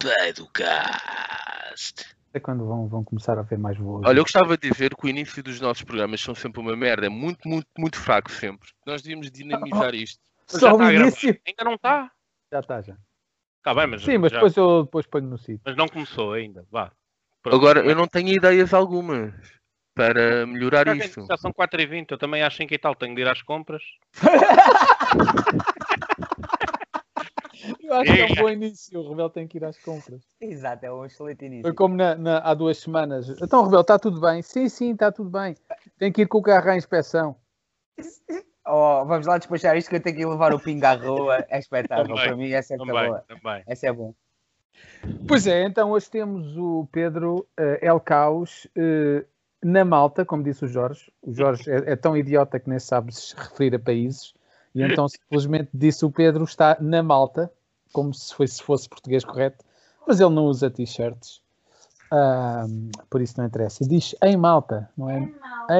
Pedocast. É quando vão, vão começar a ver mais voos. Olha, eu gostava de dizer que o início dos nossos programas são sempre uma merda, é muito, muito, muito fraco sempre. Nós devíamos dinamizar isto. Só o gravar. início. Ainda não está? Já está, já. Está bem, mas, Sim, mas já- depois eu depois ponho no sítio. mas não começou ainda. Vá. Pronto. Agora, eu não tenho ideias algumas para melhorar Já, isto. já são 4h20, eu também acho que e tal, tenho de ir às compras. Eu acho que é um bom início. O Rebel tem que ir às compras. Exato, é um excelente início. Foi como na- na- há duas semanas. Então, Rebel, está tudo bem? Sim, sim, está tudo bem. Tem que ir com o carro à inspeção. Oh, vamos lá despachar isto que eu tenho que levar o pingo à rua. É espetáculo. Também, Para mim, essa é Também, boa. também. Essa é bom. Pois é, então hoje temos o Pedro eh, El Caos eh, na Malta, como disse o Jorge. O Jorge é, é tão idiota que nem sabe se referir a países. E então simplesmente disse o Pedro está na Malta, como se fosse, se fosse português correto, mas ele não usa t-shirts. Por isso não interessa. Diz em Malta, não é?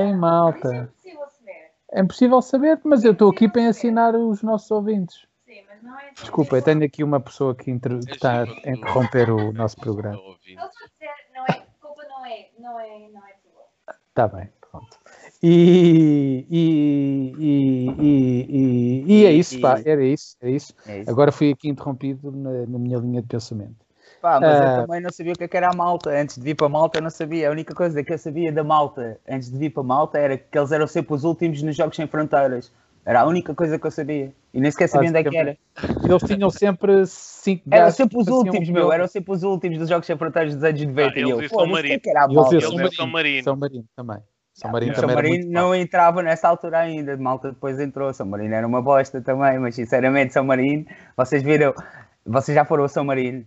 Em Malta. Isso é impossível saber. É impossível saber, mas eu estou aqui para ensinar os nossos ouvintes. Sim, mas não é. Desculpa, eu tenho aqui uma pessoa que, inter- que está a interromper o nosso programa. Dizer, não é, culpa não é, não é, não é tua. Está bem. E, e, e, e, e, e é isso, pá, era isso, é isso. É isso. Agora fui aqui interrompido na, na minha linha de pensamento. Pá, mas Ah. eu também não sabia o que é que era a Malta. Antes de vir para Malta, eu não sabia. A única coisa que eu sabia da Malta antes de vir para Malta era que eles eram sempre os últimos nos Jogos Sem Fronteiras. Era a única coisa que eu sabia. E nem sequer sabia onde é que era. Eles tinham sempre cinco Eram sempre os faziam últimos, um meu. Eram sempre os últimos dos Jogos Sem Fronteiras dos anos 90. Ah, e eles eu, e São "Foda-se, o que é Marino. era E eles e Eles São Marino. São Marino. São Marino também. São O Marino São também era Marino não entrava nessa altura ainda. Malta depois entrou. São Marino era uma bosta também, mas sinceramente, São Marino, vocês viram, vocês já foram a São Marino.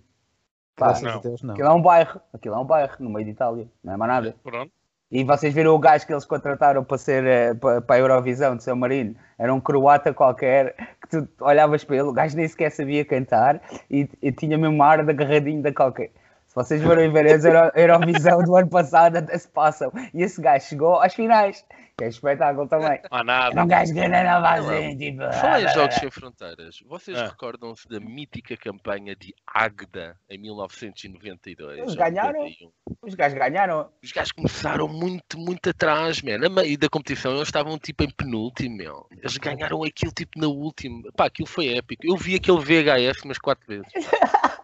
Pá, Não. Deus, não. Aquilo é um bairro, aquilo é um bairro no meio de Itália, não é mais nada. Pronto. E vocês viram o gajo que eles contrataram para ser eh, para, para a Eurovisão de São Marino? Era um croata qualquer que tu olhavas para ele, o gajo nem sequer sabia cantar e, e tinha mesmo uma ar de agarradinho da qualquer. Se vocês forem ver a Euro, Eurovisão do ano passado, até se passam. E esse gajo chegou às finais, que é espetáculo também. Não há Era nada. um gajo que não andava assim, tipo. Em Jogos Sem Fronteiras, vocês Ah. recordam-se da mítica campanha de Agda em 1992? Eles ganharam? 91? Os gajos ganharam. Os gajos começaram muito, muito atrás, man. A meio da competição eles estavam tipo em penúltimo, meu. Eles ganharam aquilo tipo na última. Pá, aquilo foi épico. Eu vi aquele VHS umas quatro vezes.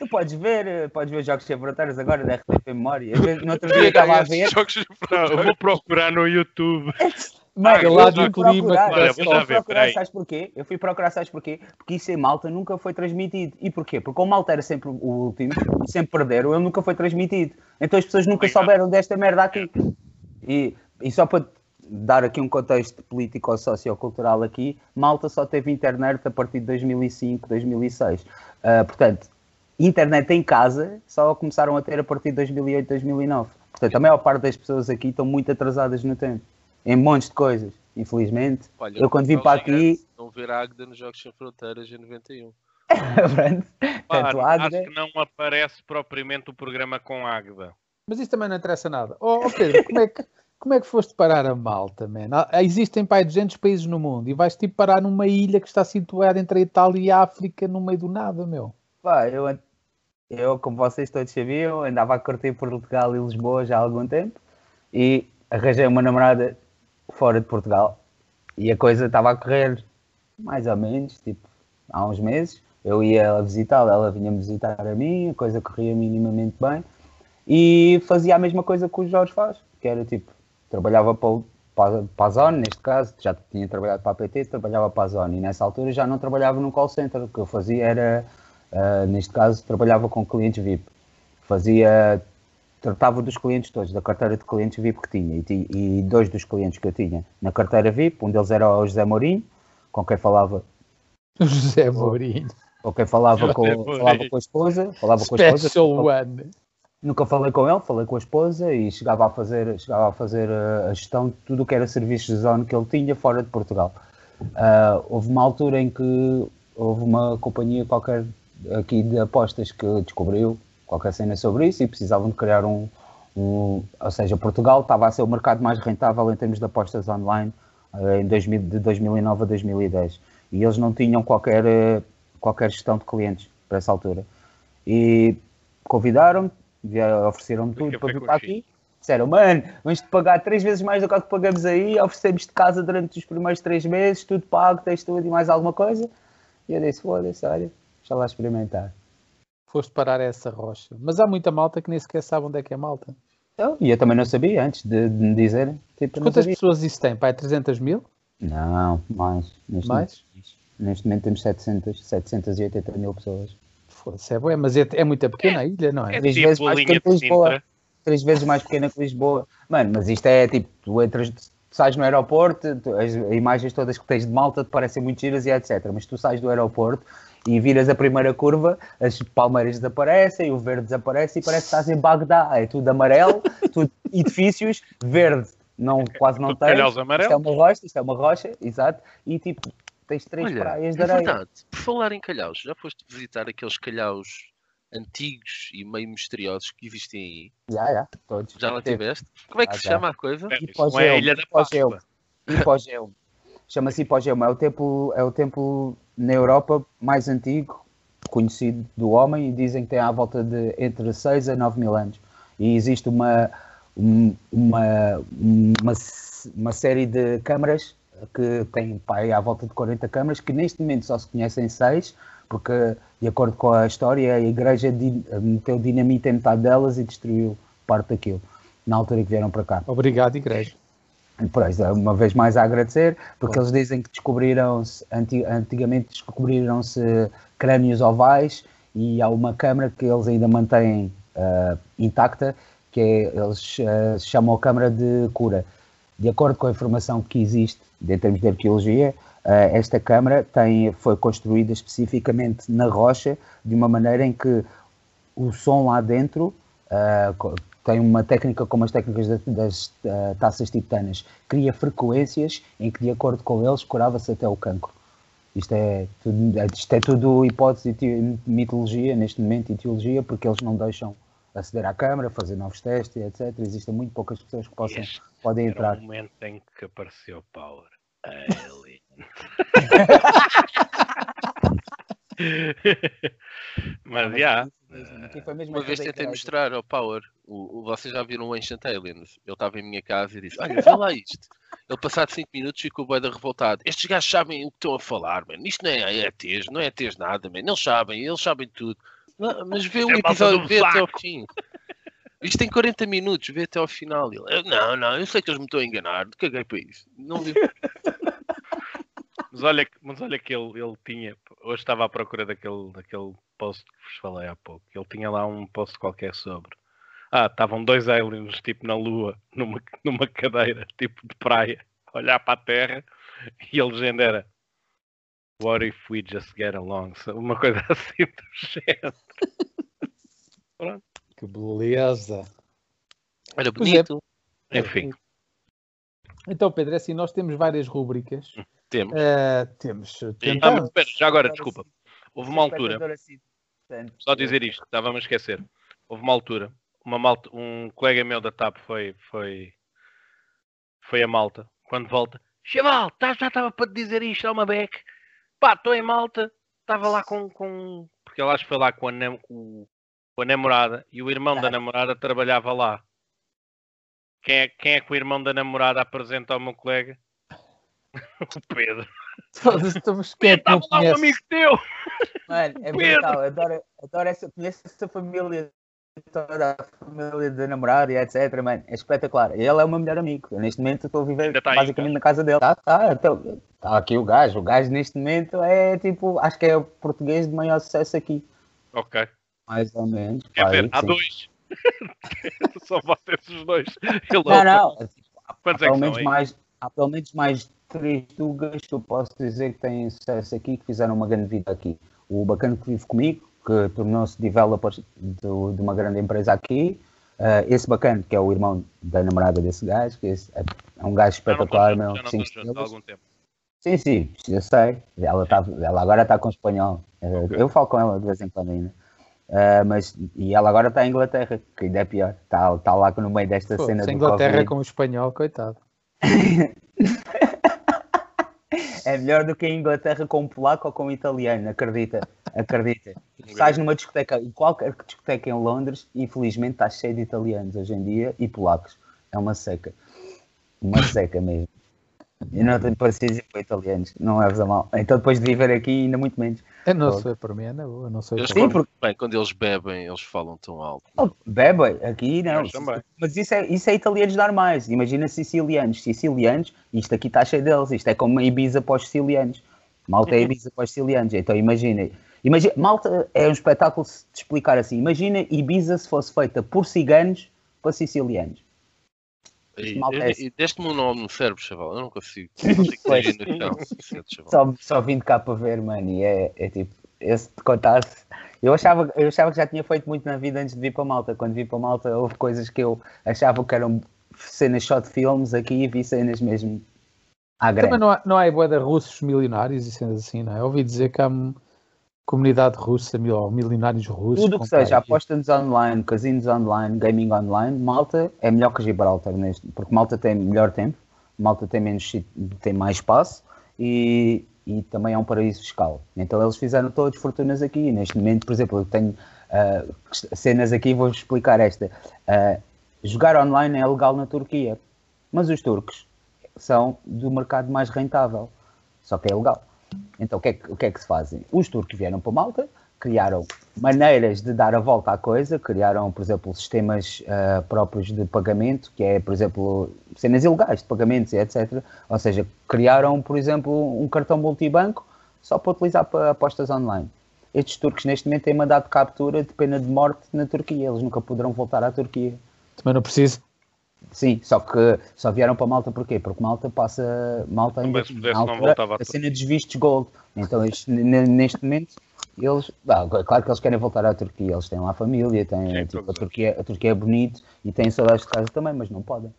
Tu podes ver, eh, podes ver Jogos Sem Fronteiras agora da RTP Memória. Eu, no outro dia estava a ver. Jogos Sem Não, eu vou procurar no YouTube. Mano, Ah, eu lá fui do clima eu fui procurar, sabes porquê? Eu fui procurar, sabes porquê? Porque isso em Malta nunca foi transmitido. E porquê? Porque o Malta era sempre o último e sempre perderam, ele nunca foi transmitido. Então as pessoas nunca souberam desta merda aqui. E, e só para dar aqui um contexto político ou sociocultural aqui, Malta só teve internet a partir de 2005, 2006. Ah, portanto, internet em casa só começaram a ter a partir de 2008, 2009. Portanto, a maior parte das pessoas aqui estão muito atrasadas no tempo. Em montes de coisas, infelizmente. Olha, Eu quando vim não para aqui- Vão ver a Agda nos Jogos Sem Fronteiras em 91. Pronto. Pá, Portanto, acho que não aparece propriamente o programa com Águeda. Mas isso também não interessa nada. Oh, oh, Pedro, como é, que, como é que foste parar a Malta, man? Ah, Existem, pai, 200 países no mundo e vais tipo parar numa ilha que está situada entre a Itália e a África no meio do nada, meu. pá, eu, eu, como vocês todos sabiam, andava a curtir Portugal e Lisboa já há algum tempo e arranjei uma namorada fora de Portugal e a coisa estava a correr mais ou menos, tipo, há uns meses. Eu ia visitá-la, ela vinha-me visitar a mim, a coisa corria minimamente bem e fazia a mesma coisa que o Jorge faz, que era tipo, trabalhava para, para, para a Zone, neste caso, já tinha trabalhado para a PT, trabalhava para a Zone e nessa altura já não trabalhava num call center, o que eu fazia era, ah, neste caso, trabalhava com clientes VIP, fazia, tratava dos clientes todos, da carteira de clientes VIP que tinha e, e dois dos clientes que eu tinha na carteira VIP, um deles era o José Mourinho, com quem falava O José Mourinho. com quem falava com, falava com a esposa, falava com a esposa, Special One. Nunca falei com ele, falei com a esposa e chegava a fazer, chegava a, fazer uh, a gestão de tudo o que era serviços de zona que ele tinha fora de Portugal. Uh, houve uma altura em que houve uma companhia qualquer aqui de apostas que descobriu qualquer cena sobre isso e precisavam de criar um, um ou seja, Portugal estava a ser o mercado mais rentável em termos de apostas online uh, em 2000, de 2009 a 2010 e eles não tinham qualquer, uh, qualquer gestão de clientes para essa altura. E convidaram-me, ofereceram-me tudo para vir para aqui. Disseram, mano, vamos-te pagar três vezes mais do que o que pagamos aí, oferecemos-te casa durante os primeiros três meses, tudo pago, tens tudo e mais alguma coisa. E eu disse, foda-se, olha, deixa lá experimentar. Foste parar a essa rocha. Mas há muita malta que nem sequer sabe onde é que é malta. Então, e eu também não sabia antes de, de me dizerem. Tipo, eu Quantas sabia. pessoas isso tem? Pai, 300 mil? Não, mais. Neste Mais? Momento, neste momento temos 700, 780 mil pessoas. Foda-se, é bué, mas é, é muito pequena a ilha, não é? É Três tipo vezes mais de que Lisboa. Três vezes mais pequena que Lisboa. Mano, mas isto é tipo, tu entras, tu sais no aeroporto, tu- as imagens todas que tens de malta te parecem muito giras e etc. Mas tu sais do aeroporto e viras a primeira curva, as palmeiras desaparecem, o verde desaparece e parece que estás em Bagdá. É tudo amarelo, tudo edifícios, verde. Não, quase não calhaus Isto é uma rocha, isto é uma rocha, exato. E tipo, tens três Olha, praias de é areia. verdade. Por falar em calhaus, já foste visitar aqueles calhaus antigos e meio misteriosos que existem aí? Já, já, todos. Já lá tiveste? Como é que Ah, se já. chama a coisa? É, isso não é a Hipogeu, Ilha da Hipogeu. Páscoa. Hipogeu. Chama-se Hipogeu. É o templo, é o templo na Europa mais antigo conhecido do homem e dizem que tem à volta de entre 6 a 9 mil anos. E existe uma, um- uma, uma, uma série de câmaras que tem pá, aí à volta de 40 câmaras que neste momento só se conhecem 6 porque de acordo com a história a igreja meteu dinamite em metade delas e destruiu parte daquilo na altura que vieram para cá. Obrigado, igreja. Por isso, uma vez mais a agradecer, porque eles dizem que descobriram-se, anti- antigamente descobriram-se crânios ovais e há uma câmara que eles ainda mantêm ah, intacta, que é, eles ah, chamam a câmara de cura. De acordo com a informação que existe em termos de arqueologia, ah, esta câmara tem, foi construída especificamente na rocha, de uma maneira em que o som lá dentro tem uma técnica como as técnicas da- das ah, taças titanas, cria frequências em que, de acordo com eles, curava-se até o cancro. Isto é, tudo, isto é tudo hipótese e mitologia neste momento e teologia, porque eles não deixam aceder à câmara, fazer novos testes, etc. Existem muito poucas pessoas que possam, Este podem entrar. o momento em que apareceu Power. Alien. Mas já. Uma vez tentei mostrar ao Power, o, o- vocês já viram o Ancient Aliens? Ele estava em minha casa e disse: Olha, vê lá isto. Ele, passado 5 minutos, ficou bem revoltado. Estes gajos sabem o que estão a falar, mano. Isto não é ETs, não é ETs nada, mano. Eles sabem, eles sabem tudo. Não, mas vê o É episódio, vê até ao fim. Isto tem 40 minutos, vê até ao final. Ele, "Eu, não, não, eu sei que eles me estão a enganar. Caguei para isso. Não vi. Mas olha, que- mas olha que ele, ele tinha. Hoje estava à procura daquele, daquele post que vos falei há pouco. Ele tinha lá um post qualquer sobre. Ah, estavam dois aliens tipo na lua, numa, numa cadeira, tipo de praia, a olhar para a terra, e a legenda era What if we just get along? Uma coisa assim do género. Que beleza. Era é. bonito. Enfim, Então, Pedro, é assim, nós temos várias rúbricas. Temos. Eh, temos. Ah, Tentamos. mas espera, já agora, desculpa. Houve uma altura, só dizer isto, estava-me a esquecer. Houve uma altura, uma malta, um colega meu da TAP foi, foi, foi a Malta. Quando volta, Chaval, tá- já estava para te dizer isto, é uma beck. Pá, estou em Malta, estava lá com, com. Porque ele acho que foi lá com a, nam- com, com a namorada e o irmão da namorada trabalhava lá. Quem é, quem é que o irmão da namorada apresenta ao meu colega? o Pedro. Todos estamos é não Estava lá um amigo teu! Mano, é Pedro! brutal. Adoro, adoro essa, conheço essa família, toda a família da namorada e etc. Mano, é espetacular. Ele é o meu melhor amigo. Eu, neste momento estou a viver tá aí, basicamente na casa dele. Tá, tá. Então, tá aqui o gajo. O gajo neste momento é tipo, acho que é o português de maior sucesso aqui. Ok. Mais ou menos. Quer Pá, dizer, aí há sim. dois. Só vocês os dois. Ele Não, não. Há Quantos é que são aí? Há pelo menos mais três tugas que eu posso dizer que têm sucesso aqui, que fizeram uma grande vida aqui. O bacana que vive comigo, que tornou-se developer do- de uma grande empresa aqui. Ah, esse bacana, que é o irmão da namorada desse gajo, que é, é um gajo espetacular, meu. tempo. Sim, sim, eu sei. Ela, tá, ela agora está com espanhol. Eh, Eu falo com ela de vez em quando ainda. Ah, mas, e ela agora está em Inglaterra, que ainda é pior. Está tá lá no meio desta Pô, cena do Inglaterra Covid. com o espanhol, coitado. É melhor do que a Inglaterra com um polaco ou com um italiano, acredita. Acredita. Sais numa discoteca, em qualquer discoteca em Londres, infelizmente está cheio de italianos hoje em dia e polacos. É uma seca. Uma seca mesmo. E não tenho para italianos, não leves a mal. Então depois de viver aqui, ainda muito menos. Eu não sou para mim, é na boa, não sou Eles Sim, falam- porque- Bem, quando eles bebem, eles falam tão alto. Oh, bebe, aqui não. Mas isso é, isso é italianos normais. Imagina sicilianos. Sicilianos, isto aqui está cheio deles. Isto é como uma Ibiza para os sicilianos. Malta é Ibiza para os sicilianos. Então imagina. imagina Malta é um espetáculo de explicar assim. Imagina Ibiza se fosse feita por ciganos para sicilianos. E, mal e, e deste-me um nome no cérebro, chaval. Eu não consigo. Não consigo. Só, só vim de cá para ver, mano. E é, é tipo, esse te contasse. Eu achava, eu achava que já tinha feito muito na vida antes de vir para Malta. Quando vi para Malta, houve coisas que eu achava que eram cenas só de filmes. Aqui vi cenas mesmo à grande. Também não há, não há boa de russos milionários e cenas assim, não é? Ouvi dizer que há comunidade russa, mil- ou milionários russos. Tudo o que seja apostas online, casinos online, gaming online, Malta é melhor que Gibraltar neste, porque Malta tem melhor tempo, Malta tem menos tem mais espaço e, e também é um paraíso fiscal. Então eles fizeram todas fortunas aqui. Neste momento, por exemplo, eu tenho ah, cenas aqui, vou explicar esta. Ah, jogar online é legal na Turquia, mas os turcos são do mercado mais rentável, só que é legal. Então o que é que, o que, é que se fazem? Os turcos vieram para Malta, criaram maneiras de dar a volta à coisa, criaram, por exemplo, sistemas ah, próprios de pagamento, que é, por exemplo, cenas ilegais de pagamentos etc. Ou seja, criaram, por exemplo, um cartão multibanco só para utilizar para apostas online. Estes turcos neste momento têm mandado de captura de pena de morte na Turquia, eles nunca poderão voltar à Turquia. Também não preciso. Sim, só que só vieram para Malta porquê? Porque Malta passa. Malta ainda Também se pudesse não voltava a a cena dos vistos gold. Então neste momento eles. ah, claro que eles querem voltar à Turquia, eles têm lá família, têm, Sim, tipo, a, Turquia, a Turquia é bonito e têm saudades de casa também, mas não podem.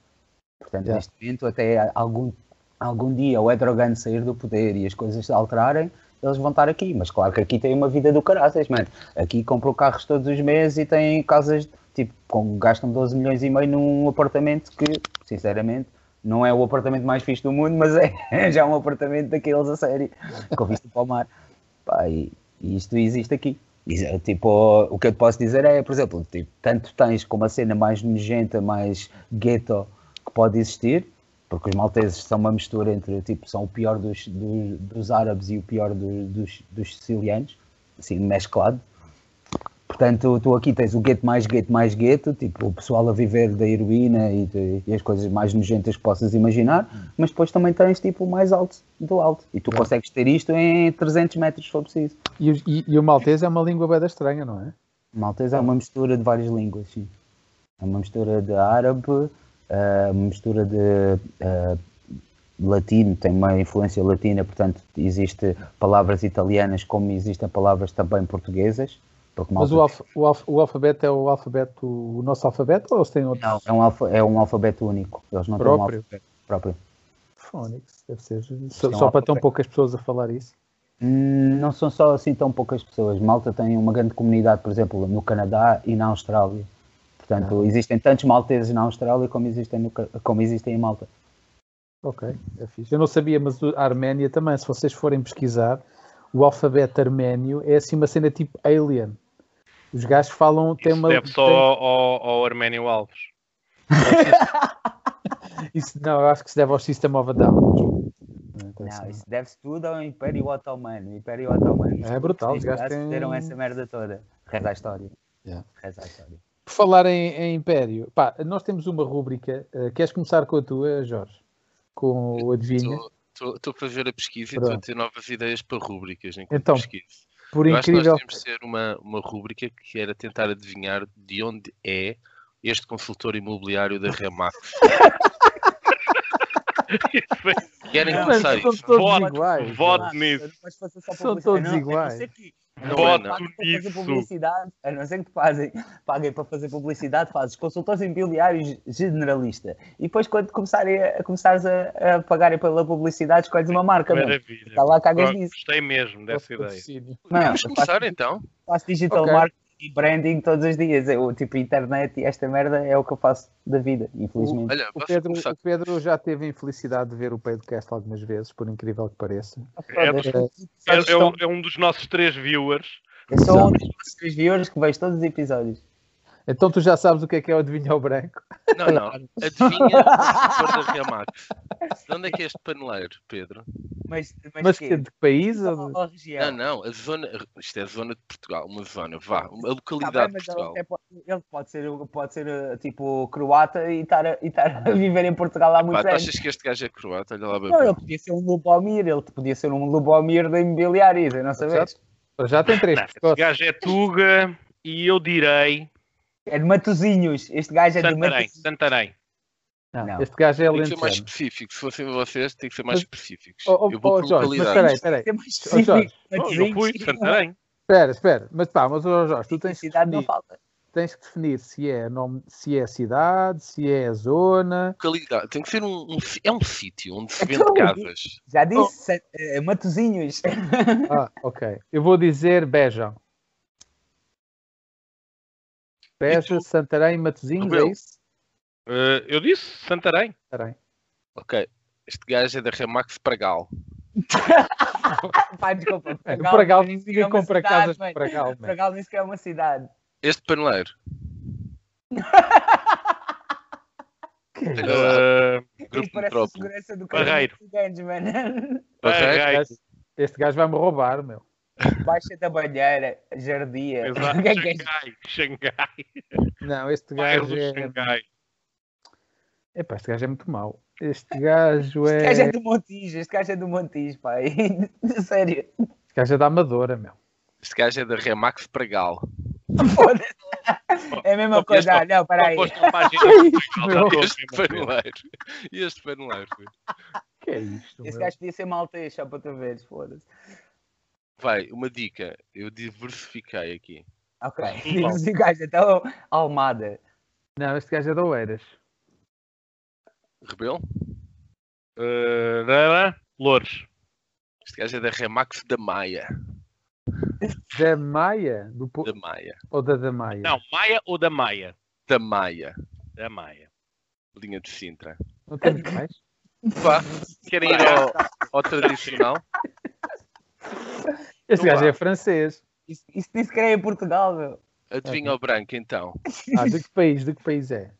Portanto, Yeah. neste momento, até algum, algum dia o Erdogan sair do poder e as coisas se alterarem, eles vão estar aqui. Mas claro que aqui tem uma vida do caraças, mano. Aqui compram carros todos os meses e têm casas, tipo, com, gastam 12 milhões e meio num apartamento que, sinceramente, não é o apartamento mais fixe do mundo, mas é já um apartamento daqueles a sério, com vista para o mar. Pá, e, e isto existe aqui. Isso é, Tipo, o que eu te posso dizer é, por exemplo, tipo, tanto tens como a cena mais nojenta, mais ghetto que pode existir, porque os malteses são uma mistura entre, tipo, são o pior dos, dos, dos árabes e o pior do- dos, dos sicilianos, assim, mesclado. Portanto, tu aqui tens o gueto mais gueto mais gueto, tipo, o pessoal a viver da heroína e, de- e as coisas mais nojentas que possas imaginar, mas depois também tens, tipo, o mais alto do alto. E tu consegues ter isto em 300 metros, se for preciso. E, o- e- e o maltês é uma língua bem estranha, não é? Maltês é uma mistura de várias línguas, sim. É uma mistura de árabe, eh, uma mistura de eh, latino, tem uma influência latina, portanto, existe palavras italianas como existem palavras também portuguesas. Mas o, alfa- o alfa- o alfabeto é o alfabeto, o nosso alfabeto ou eles têm outro? Não, é um, alfa- é um alfabeto único. Eles não têm um Próprio? alfabeto próprio. Phonics, deve ser. Só, um só para tão poucas pessoas a falar isso. Hum, Não são só assim tão poucas pessoas. Malta tem uma grande comunidade, por exemplo, no Canadá e na Austrália. Portanto, existem tantos malteses na Austrália como existem, no como existem em Malta. Ok, é fixe. Eu não sabia, mas a Arménia também, se vocês forem pesquisar, o alfabeto arménio é assim uma cena tipo Alien. Os gajos falam, tem Isso uma. deve só tem- ao, ao, ao Arménio Alves. isso, não, eu acho que se deve ao System of a Down. Então, Não, assim, isso deve-se tudo ao Império Otomano. O Império Otomano. É brutal, os Os gajos têm- fizeram essa merda toda. Reza a história. Yeah. Reza a história. Por falar em, em Império, pá, nós temos uma rúbrica. eh, queres começar com a tua, Jorge? Com o Adivinha? Estou para ver a pesquisa e estou a Pronto. ter novas ideias para rúbricas enquanto Então, pesquiso. Por Eu acho que nós incrível. devíamos ter uma, uma rúbrica que era tentar adivinhar de onde é este consultor imobiliário da Remax. Querem começar são isso? todos Voto, iguais. voto mano. nisso. São todos iguais. Não é Voto nisso. publicidade, a não ser que te fazem, paguem para fazer publicidade, fazes consultores imobiliários generalista. E depois, quando começarem a, começares a, a pagarem pela publicidade, escolhes uma marca. mano. Maravilha. Está lá, cagas nisso. Gostei mesmo dessa ideia. Vamos começar então. faço digital Ok. marketing e branding todos os dias. Eu, tipo, internet e esta merda é o que eu faço da vida, infelizmente. Olha, O Pedro, o Pedro já teve a infelicidade de ver o podcast algumas vezes, por incrível que pareça. É, dos- é, é um, é um dos nossos três viewers. Eu sou um dos vossos três viewers que vejo todos os episódios. Então tu já sabes o que é que é o adivinho ao branco? Não, não. Adivinha a cor da Remax. De onde é que é este paneleiro, Pedro? Mas, mas, Mas quê? que, de que país? Ou de- região. Não, não. A zona. Isto é a zona de Portugal. Uma zona. Vá. A Tá localidade bem, de ele, Portugal. pode, ele pode ser, pode ser uh, tipo croata e estar, a- e estar a viver em Portugal há tu anos. achas que este gajo é croata? Olha lá, bem. Não, ele podia ser um Lubomir, ele podia ser um Lubomir da imobiliários, eu não sabes? Já tem três Não, pescoços. gajo é Tuga e eu direi É de Matozinhos, este gajo é de Santarém. Matozinhos. Santarém. Não, Não. Este gajo é Tem que ser mais específico. Se fossem vocês, tem que ser mais específicos. Oh, oh, Eu vou oh, Jorge, mas localidade. espera aí, espera aí. É específico. Oh, eu fui de Santarém. Espera, espera. Mas pá, mas oh, Jorge, tu tens que, Cidade não definir, falta. tens que definir se é, nome, se é cidade, se é zona. Localidade. Tem que ser um. um é um sítio onde se vende Então, casas. Já disse, Sa- eh, Matozinhos. Ah, ok. Eu vou dizer Beja. Beja, tu? Santarém, Matozinhos, é isso? Eh, eu disse Santarém. Santarém. Ok. Este gajo é da Remax Pragal. Pá, desculpa. No Pragal, ninguém é compra cidade, casas de. Pragal, man. Pragal disse que é uma cidade. Este paneleiro. Eh, Grupo Isto parece a Metrópole. segurança do Barreiro. Ciganos, mano. Barreiro. Barreiro. Este gajo vai-me roubar, meu. Baixa da Banheira, Jardia. Exato. É é? Xangai. Xangai. Não, este Bairro gajo é. Xangai. Epá, este gajo é muito mau. Este gajo Este gajo é é. do Montijo, este gajo é do Montijo, pai. Sério. Este gajo é da Amadora, meu. Este gajo é da Remax. Foda-se. É a mesma coisa. Ah, não, peraí. Este Deus. paneleiro. Este paneleiro. Que é isto? Esse gajo podia ser maltês, só para tu veres, foda-se. Vai, uma dica. Eu diversifiquei aqui. Ok. Gajo, então, Almada. Não, este gajo é da Oeiras. Rebelo? Eh, Rara, Louros. Este gajo é da Remax da Maia. Da Maia? Do po... Da Maia. Ou da da Maia? Não, Maia ou da Maia? Da Maia. Da Maia. Linha de Sintra. Não temos mais? Vá, querem ir ao, ao tradicional? Este Não gajo é francês. Isso, isso nem sequer é em Portugal, meu. Adivinha ao branco então. Ah, de que país? De que país é?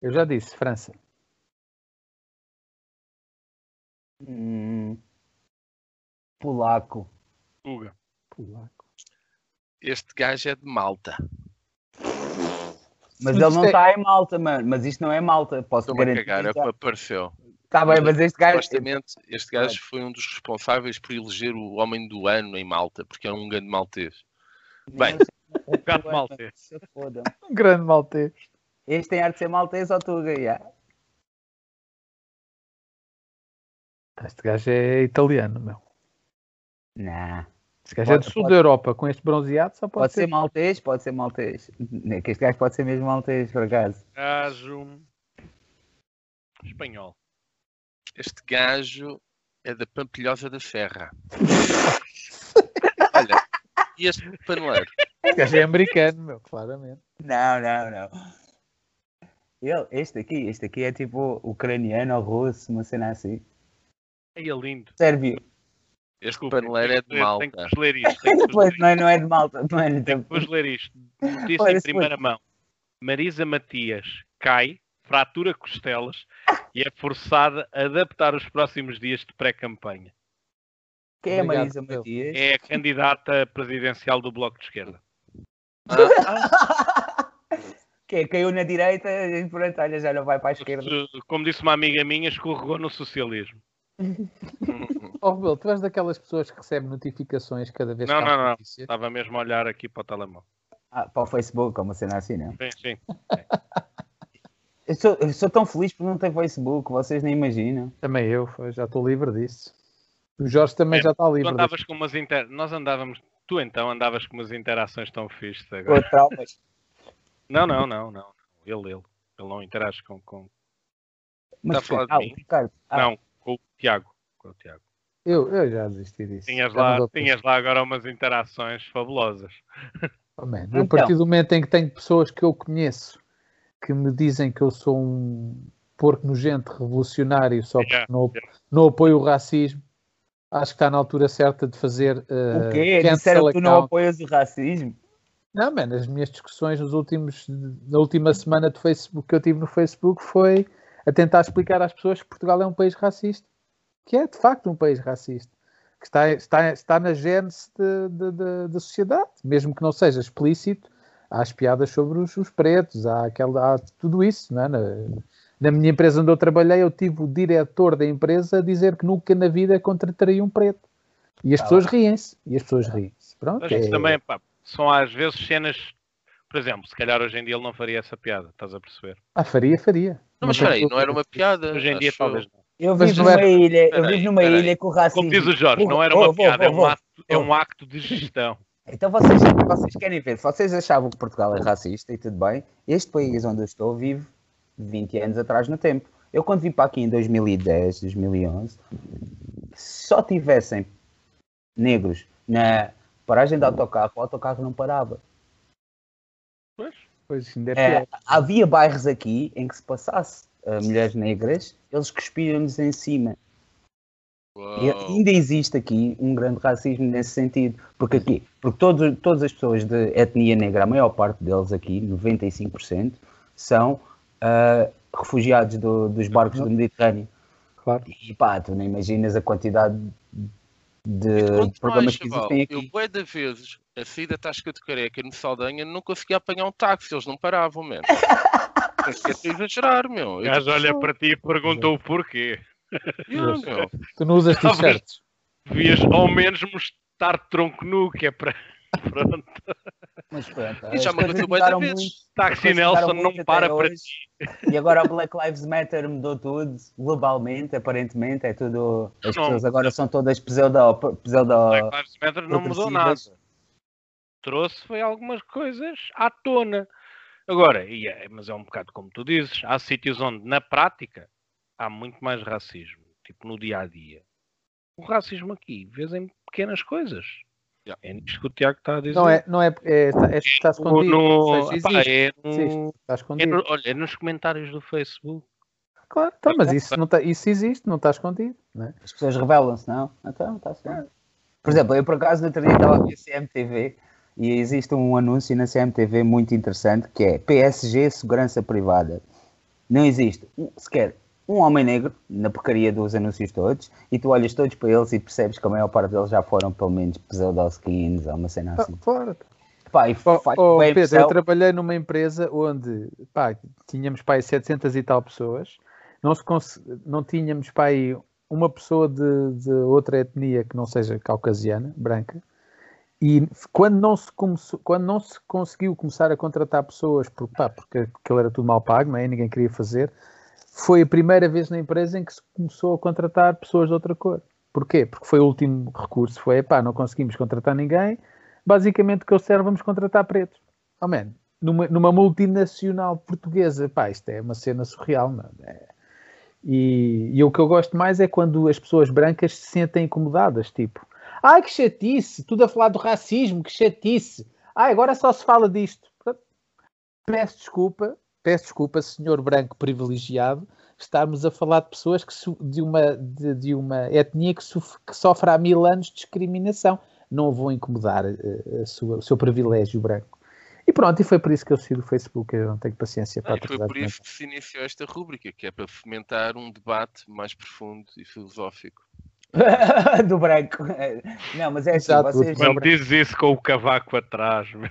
Eu já disse, França. Hum, polaco. Tuga. Polaco. Este gajo é de Malta. Mas ele não é- está em Malta, mano. Mas isto não é Malta. Posso Estou-me a garantir. cagar, é o que me apareceu. Está bem, mas este gajo. Supostamente, este gajo foi um dos responsáveis por eleger o homem do ano em Malta, porque era um grande maltês. Bem. Um gato maltês. Um grande maltês. Este tem arte de ser maltês ou tuga, já. Este gajo é italiano, meu. Não. Este gajo é Pode- do sul pode- da Europa. Com este bronzeado só pode, Pode ser maltês, pode ser maltês. É Que este gajo pode ser mesmo maltês, por acaso. Gajo. Espanhol. Este gajo é da Pampilhosa da Serra. Olha, e este paneleiro? Este gajo é americano, meu, claramente. Não, não, não. Ele, este aqui, este aqui é tipo ucraniano ou russo, uma cena assim. Aí é lindo. Sérvio. Este Desculpa, paneleiro é de Malta. Tenho que vos ler isto. Que vos Pois ler não, é- não é de malta, mano. Tenho que vos ler isto. Notícia em primeira mão. Marisa Matias cai, fratura costelas e é forçada a adaptar os próximos dias de pré-campanha. Quem é Obrigado, Marisa. Matias? É a candidata presidencial do Bloco de Esquerda. Que é, caiu na direita e pronto, olha, já não vai para a esquerda. Como disse uma amiga minha, escorregou no socialismo. Oh, Rebelo, tu és daquelas pessoas que recebem notificações cada vez Não, que não, não. notícia? Estava mesmo a olhar aqui para o telemóvel. Ah, para o Facebook, uma cena assim, não? Sim, sim. Eu sou, eu sou tão feliz por não ter Facebook, vocês nem imaginam. Também eu, já estou livre disso. O Jorge também É, já está Tu livre. andavas com umas inter... Nós andávamos. Tu então andavas com umas interações tão fixes Com agora. traumas. Não, não, não, não. Ele, ele. Ele não interage com. com... Mas Está a falar de ah, mim? Ricardo. Ah, Não, com o Tiago. Com o Tiago. Eu, eu já desisti disso. Tinhas Já lá, tinhas lá agora umas interações fabulosas. Oh, man, Então. A partir do momento em que tenho pessoas que eu conheço que me dizem que eu sou um porco nojento revolucionário só porque Yeah, não, yeah. não apoio o racismo, acho que está na altura certa de fazer uh, O quê? Disseram que tu não apoias o racismo? Não, mano, as minhas discussões nos últimos, na última semana de Facebook que eu tive no Facebook foi a tentar explicar às pessoas que Portugal é um país racista. Que é de facto um país racista. Que está, está, está na gênese da sociedade. Mesmo que não seja explícito, há as piadas sobre os, os pretos, há, aquela, há tudo isso. Não é? na, na minha empresa onde eu trabalhei, eu tive o diretor da empresa a dizer que nunca na vida contrataria um preto. E as Tá pessoas riem-se. E as pessoas riem-se. Pronto, Mas é- também, pá, são às vezes cenas. Por exemplo, se calhar hoje em dia ele não faria essa piada, estás a perceber? Ah, faria, faria. Não, mas tem espera aí, não era uma piada. Hoje em dia acho talvez não. Eu vivo numa era- ilha, eu Peraí, vivo numa peraí. ilha com racismo. Como diz o Jorge, não era uma piada, é um ato, é um acto de gestão. Então vocês, vocês querem ver, se vocês achavam que Portugal é racista e tudo bem, este país onde eu estou vive 20 anos atrás no tempo. Eu quando vim para aqui em 2010, 2011, só tivessem negros na paragem de autocarro, o autocarro não parava. Pois ainda é É, pior. havia bairros aqui em que se passasse uh, mulheres negras, eles cuspiam-nos em cima. E ainda existe aqui um grande racismo nesse sentido. Porque aqui, porque todos, todas as pessoas de etnia negra, a maior parte deles aqui, 95%, são ah, refugiados do- dos barcos do Mediterrâneo. Claro. E pá, tu não imaginas a quantidade de problemas mais, que existem Eu, aqui. bué de vezes, a sair da Tasca de Careca no Saldanha, não conseguia apanhar um táxi, eles não paravam, que é exagerar, meu. O Eu, gajo tipo, olha para ti e pergunta o porquê. Tu não usas Talvez- t-shirts. Devias ao menos mostrar tronco nu, que é para. Pronto. Mas pronto, E já me aconteceu mudaram vezes. muito. Taxi Nelson não para para ti. E agora o Black Lives Matter mudou tudo, globalmente, aparentemente, é tudo. As Não. pessoas agora são todas pseudo. pseudo Black Lives Matter não mudou nada. Trouxe foi algumas coisas à tona. Agora, é- mas é um bocado como tu dizes, há sítios onde na prática há muito mais racismo, tipo no dia a dia. O racismo aqui, vês em pequenas coisas. Yeah. É nisto que o Tiago está a dizer. Não é, não é, é, está, é, está No- escondido. no- seja, epá, existe. é no- Existe, está é escondido. no- olha, é nos comentários do Facebook. Claro, então, mas isso, não está, isso existe, não está escondido. Não é? As pessoas revelam-se, não? Então, está-se bem. Por exemplo, eu por acaso no outro dia estava a ver CMTV e existe um anúncio na CMTV muito interessante que é PSG Segurança Privada. Não existe sequer um homem negro na porcaria dos anúncios todos e tu olhas todos para eles e percebes que a maior parte deles já foram pelo menos pseudo-skins ou uma cena Ah, assim. claro. Pá, e Oh, faz oh, Pedro, eu trabalhei numa empresa onde pá, tínhamos pá, aí 700 e tal pessoas, não, se cons- não tínhamos pá, uma pessoa de, de outra etnia que não seja caucasiana, branca, e quando não se, começou, quando não se conseguiu começar a contratar pessoas por, pá, porque aquilo era tudo mal pago, não é? ninguém queria fazer, foi a primeira vez na empresa em que se começou a contratar pessoas de outra cor. Porquê? Porque foi o último recurso, foi pá, não conseguimos contratar ninguém, basicamente o que eles disseram, vamos contratar pretos. Oh, man, numa, numa multinacional portuguesa, pá, isto é uma cena surreal, não é? E, e o que eu gosto mais é quando as pessoas brancas se sentem incomodadas, tipo, ai que chatice, tudo a falar do racismo, que chatice, ai agora só se fala disto. Peço desculpa, peço desculpa, senhor branco privilegiado, estarmos a falar de pessoas que de, uma, de, de uma etnia que, sof- que sofre há mil anos de discriminação. Não vou incomodar a sua- o seu privilégio branco. E pronto, e foi por isso que eu saí do Facebook. Eu não tenho paciência para Ah, e foi atrasar por isso que se iniciou esta rúbrica, que é para fomentar um debate mais profundo e filosófico. do branco. Não, mas é assim, Exato, vocês. Não, Quando dizes isso com o cavaco atrás, meu,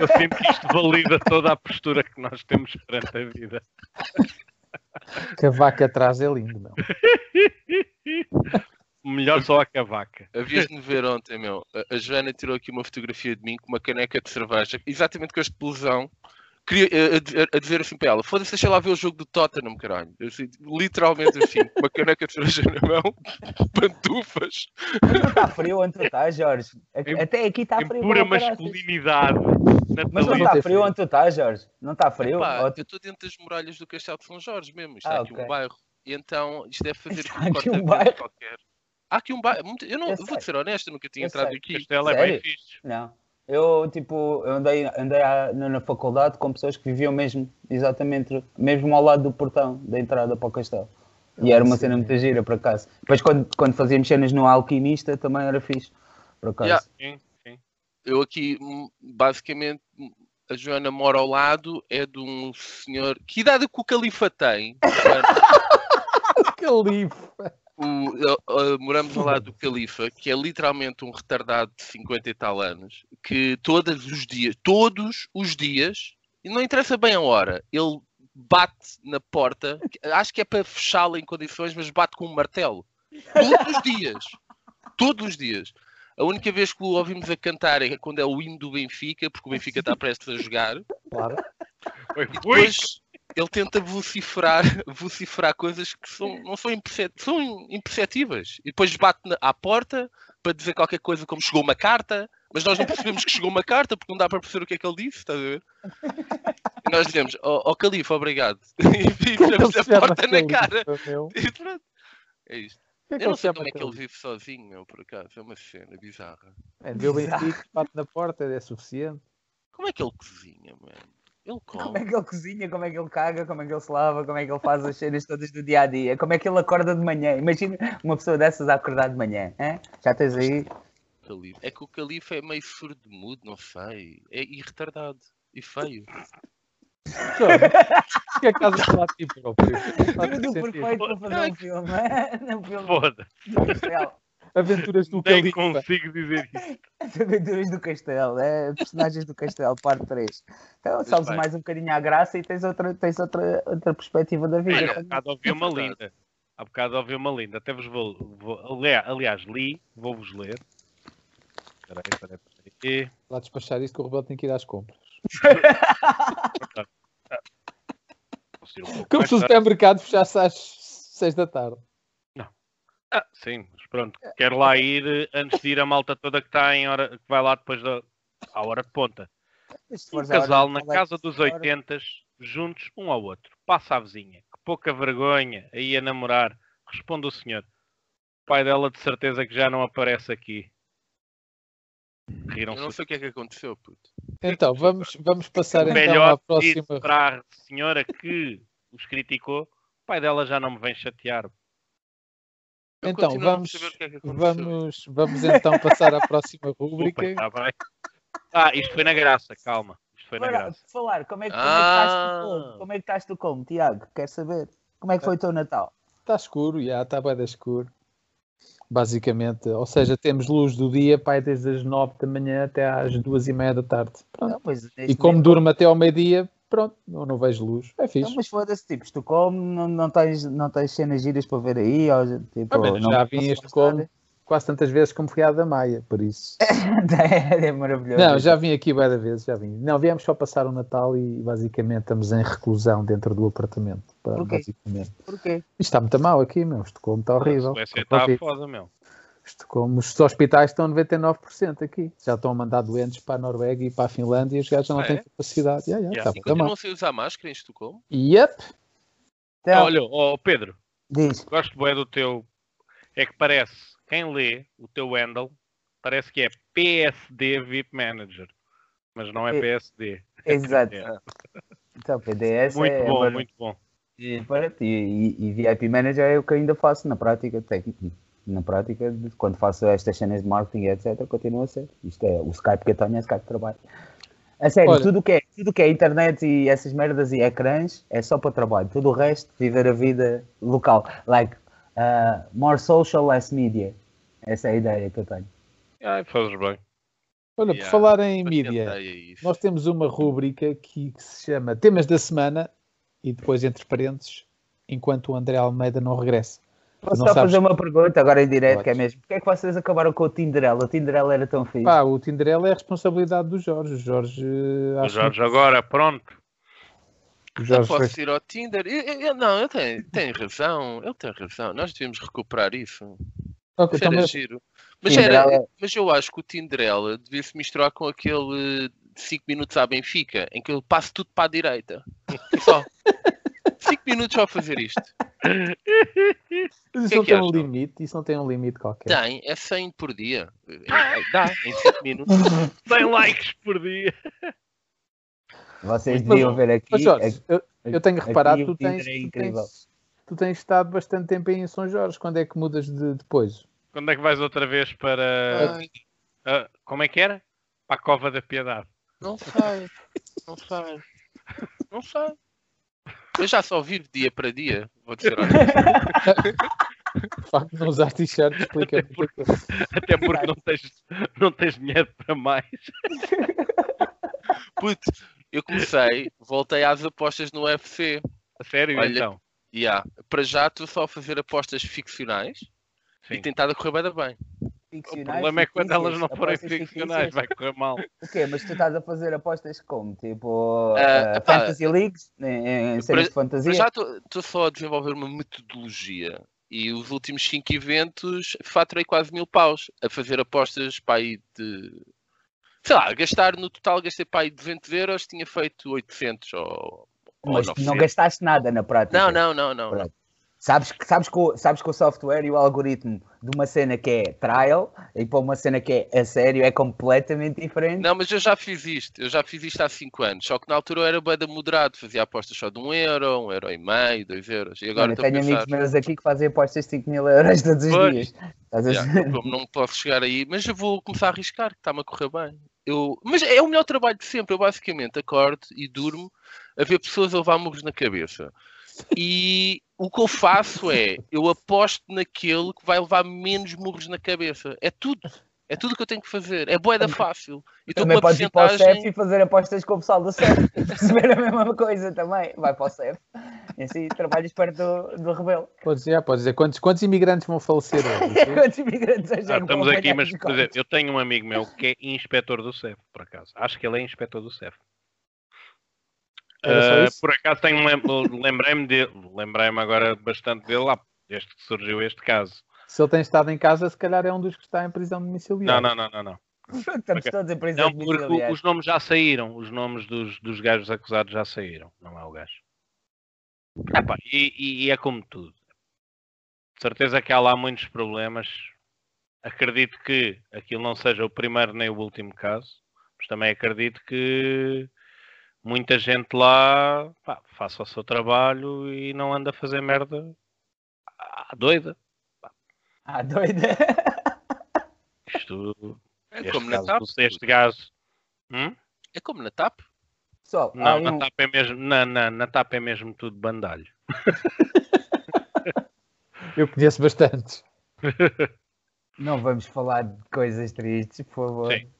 eu sinto que isto valida toda a postura que nós temos perante a vida. Vaca atrás é lindo, não. Melhor só a cavaca. Havias de me ver ontem, meu. A, a Joana tirou aqui uma fotografia de mim com uma caneca de cerveja, exatamente com a explosão. Queria eh, a, dizer- a dizer assim para ela: foda-se, deixa lá ver o jogo do Tottenham, caralho. Eu, assim, literalmente assim, com uma caneca de cerveja na mão, pantufas. Não está frio onde tu estás, Jorge? Em- Até aqui está frio. pura masculinidade. Mas não está frio frio. onde tu estás, Jorge? Não está frio? Pá, Ou eu estou dentro das muralhas do Castelo de São Jorge mesmo. Isto Ah, é aqui ok. um bairro. e então isto deve fazer Há aqui um bairro. qualquer. Há aqui um bairro. Eu, não, Eu eu vou sei. ser honesto, nunca tinha Eu entrado sei. aqui. Castelo é bem fixe. Não. Eu, tipo, eu andei, andei à- na, na faculdade com pessoas que viviam mesmo, exatamente, mesmo ao lado do portão da entrada para o castelo. E era uma cena muito gira, por acaso. Depois, quando, quando fazíamos cenas no Alquimista, também era fixe, por acaso. Yeah. Sim, sim. Eu aqui, hum, basicamente, hum, a Joana mora ao lado, é de um senhor. Que idade que o Califa tem? Joana? Califa. O- eu- moramos ao lado do Califa, que é literalmente um retardado de 50 e tal anos, que todos os dias, todos os dias, e não interessa bem a hora, ele bate na porta, acho que é para fechá-la em condições, mas bate com um martelo. Todos os dias. Todos os dias. A única vez que o ouvimos a cantar é quando é o hino do Benfica, porque o Benfica está prestes a jogar. Claro. E depois ele tenta vociferar, vociferar coisas que são, não são, imperce- são imperceptíveis. E depois bate na- à porta para dizer qualquer coisa como chegou uma carta, mas nós não percebemos que chegou uma carta porque não dá para perceber o que é que ele disse, estás a ver? E nós dizemos, ó oh, Califa, obrigado. E fechamos a porta na cara. E pronto. É isto. Que é que Eu não sei como é que ele vive sozinho, meu, por acaso. É uma cena bizarra. É, o Benfica, bate na porta, é suficiente. Como é que ele cozinha, mano? Ele Como come. é que ele cozinha, como é que ele caga, como é que ele se lava, como é que ele faz as cenas todas do dia a dia, como é que ele acorda de manhã. Imagina uma pessoa dessas a acordar de manhã. hein? Já tens aí. É que o Califa é meio surdo-mudo, não sei. É e retardado. E feio. O que é que estás a falar de ti próprio? Tudo perfeito para fazer um? Um filme Foda-se. Do castelo. Aventuras do Nem Califa. consigo dizer isso. As aventuras do castelo, é, personagens do castelo, parte 3. Então, vai. mais um bocadinho à graça e tens outra, tens outra, outra perspectiva da vida. Olha, há bocado ouvi uma linda. Há bocado ouvi uma linda. Até vos vou. vou aliás, aliás, li, vou-vos ler. Espera aí, espera aí, espera aí. Lá despachar isso que o Rebelo tem que ir às compras. Como se o supermercado fechasse às 6 da tarde. Ah, sim, mas pronto. Quero lá ir eh, antes de ir a malta toda que está em hora, que vai lá depois da à hora de ponta. Um à casal na casa dos agora, 80 juntos, um ao outro. Passa a vizinha. Que pouca vergonha aí a namorar. Responde o senhor. O pai dela de certeza que já não aparece aqui. Eu não sei o que é que aconteceu, puto. Então, vamos, vamos passar então à Melhor próxima. disse para a senhora que os criticou. O pai dela já não me vem chatear. Eu Então, vamos, é vamos, vamos então passar à próxima está bem. Ah, isto foi na graça, calma. Isto foi na Agora, graça. falar, como é, que- como é que estás Ah. tu como? Como é que estás tu como, Tiago? Quer saber? Como é que foi o teu Natal? Está escuro, já está bem escuro. Basicamente, ou seja, temos luz do dia, pai, desde as 9 da manhã até às 2 e meia da tarde. Pronto. Não, pois, E como durmo até ao meio-dia, pronto, não, não vejo luz. É Não, fixe. mas foda-se, tipo, tu como, não, não, tens, não tens cenas giras para ver aí? Ou, tipo, Ah, não, já vim não este sabes como nada? quase tantas vezes como fui à da Maia, por isso. é, é maravilhoso. Não, já vim aqui várias vezes, já vim. Não, viemos só passar o Natal e basicamente estamos em reclusão dentro do apartamento. pá, Porquê? Basicamente. Porquê? Isto está muito mal aqui, meu. Estocolmo está horrível. A Suécia está Horrível. foda, meu. Estocolmo, os hospitais estão 99% aqui. Já estão a mandar doentes para a Noruega e para a Finlândia e os gajos já não Ah, têm é? capacidade. Já, já, Yeah. está E muito mal. continuam sem usar máscara em Estocolmo? Yep. Então, Olha, ó Pedro, diz. gosto bem do teu. É que parece, quem lê o teu handle, parece que é PSD VIP Manager. Mas não é É. PSD. Exato. É. Então, PDS Muito é, bom, é muito bom. E, pronto, e, e- e VIP Manager é o que eu ainda faço na prática, técnico. Na prática, de- quando faço estas cenas de marketing e etc, continua a ser. Isto é, o Skype que eu tenho é Skype de trabalho. A sério, Olha. tudo o que é, tudo que é internet e essas merdas e ecrãs é só para trabalho. Tudo o resto, viver a vida local. Like, uh, more social, less media. Essa é a ideia que eu tenho. Ai, fazes bem. Olha, por Yeah, falar em mídia, isso. nós temos uma rúbrica que, que se chama Temas da Semana e depois, entre parênteses, enquanto o André Almeida não regressa. Posso não só sabes- fazer uma pergunta agora em direto, que é mesmo. Porquê é que vocês acabaram com o Tinderella? O Tinderella era tão fixe. Pá, o Tinderela é a responsabilidade do Jorge. O Jorge, eh, O Jorge agora, pronto. que o Eu posso foi- ir ao Tinder? Eu- eu- eu- não, ele tem, tem razão. Ele tem razão. Nós devíamos recuperar isso. Então, era giro. Mas, Tinderela- era, mas eu acho que o Tinderela devia se misturar com aquele 5 minutos à Benfica, em que eu passo tudo para a direita. Só. 5 minutos só a fazer isto. Mas isso que é não que tem um acham? limite, isso não tem um limite qualquer. Tem, é 100 por dia. É, Dá, em 5 minutos. 100 likes por dia. Vocês deviam ver aqui. Mas Jorge, aqui- eu, eu tenho reparado, tu tens, é tu, incrível. tens, tu tens estado bastante tempo aí em São Jorge. Quando é que mudas de depois? Quando é que vais outra vez para. Ah, como é que era? Para a Cova da Piedade. não sei. Não sei. Não sei. Eu já só vivo dia para dia. Vou dizer. O facto de não usar t-shirt explica Até muita coisa. Até porque não tens, não tens dinheiro para mais. Puto, eu comecei, voltei às apostas no UFC. A sério, Olha, então? E há, para já estou só a fazer apostas ficcionais Sim. e tentado a correr bem, bem. O ficcionais, problema é quando elas não forem ficcionais, vai correr mal. O quê? Mas tu estás a fazer apostas como? Tipo, ah, epá, Fantasy Leagues? Em, em cenas de fantasia? já estou só a desenvolver uma metodologia e os últimos 5 eventos faturei quase mil paus a fazer apostas para aí de. Sei lá, gastar no total gastei para aí 200 euros, tinha feito 800 ou. ou Mas não 900. gastaste nada na prática. Não, não, não, não. Sabes, sabes, que o, sabes que o software e o algoritmo de uma cena que é trial e para uma cena que é a sério é completamente diferente. Não, mas eu já fiz isto, eu já fiz isto há 5 anos, só que na altura eu era bem moderado, fazia apostas só de 1 um euro, 1 um euro e meio, 2 euros, e agora Mano, eu tenho pensar, amigos meus aqui que fazem apostas de 5 mil euros todos os Pois. dias. Estás a "Ya, ver? como não posso chegar aí, mas eu vou começar a arriscar, que está-me a correr bem. Eu, mas é o melhor trabalho de sempre, eu basicamente acordo e durmo a ver pessoas a levar murros na cabeça. E o que eu faço é, eu aposto naquele que vai levar menos murros na cabeça. É tudo. É tudo que eu tenho que fazer. É boeda fácil. E estou com Também podes ir para o CEF e fazer apostas com o pessoal do CEF e perceber a mesma coisa também. Vai para o CEF. E assim trabalhas perto do, do rebelo. Podes dizer, podes dizer quantos, quantos imigrantes vão falecer hoje? Quantos imigrantes acham Ah, que vão estamos aqui, mas por exemplo, eu tenho um amigo meu que é inspetor do CEF, por acaso. Acho que ele é inspetor do CEF. Ah, isso? por acaso tenho, um lem- lembrei-me dele, lembrei-me agora bastante dele lá, desde que surgiu este caso. Se ele tem estado em casa, se calhar é um dos que está em prisão domiciliar. Não, não, não, não, não. Estamos todos em prisão Não, porque domiciliar. os nomes já saíram, os nomes dos, dos gajos acusados já saíram, não é o gajo. Epá, e, e- e é como tudo. De certeza que há lá muitos problemas. Acredito que aquilo não seja o primeiro nem o último caso, mas também acredito que muita gente lá pá, faça o seu trabalho e não anda a fazer merda à doida. Ah, doida. Isto, É este, como na TAP. este gajo. Hum? É como na TAP. Pessoal, há Não, um- na TAP é mesmo, na, na, na TAP é mesmo tudo bandalho. Eu conheço bastante. não vamos falar de coisas tristes, por favor. Sim.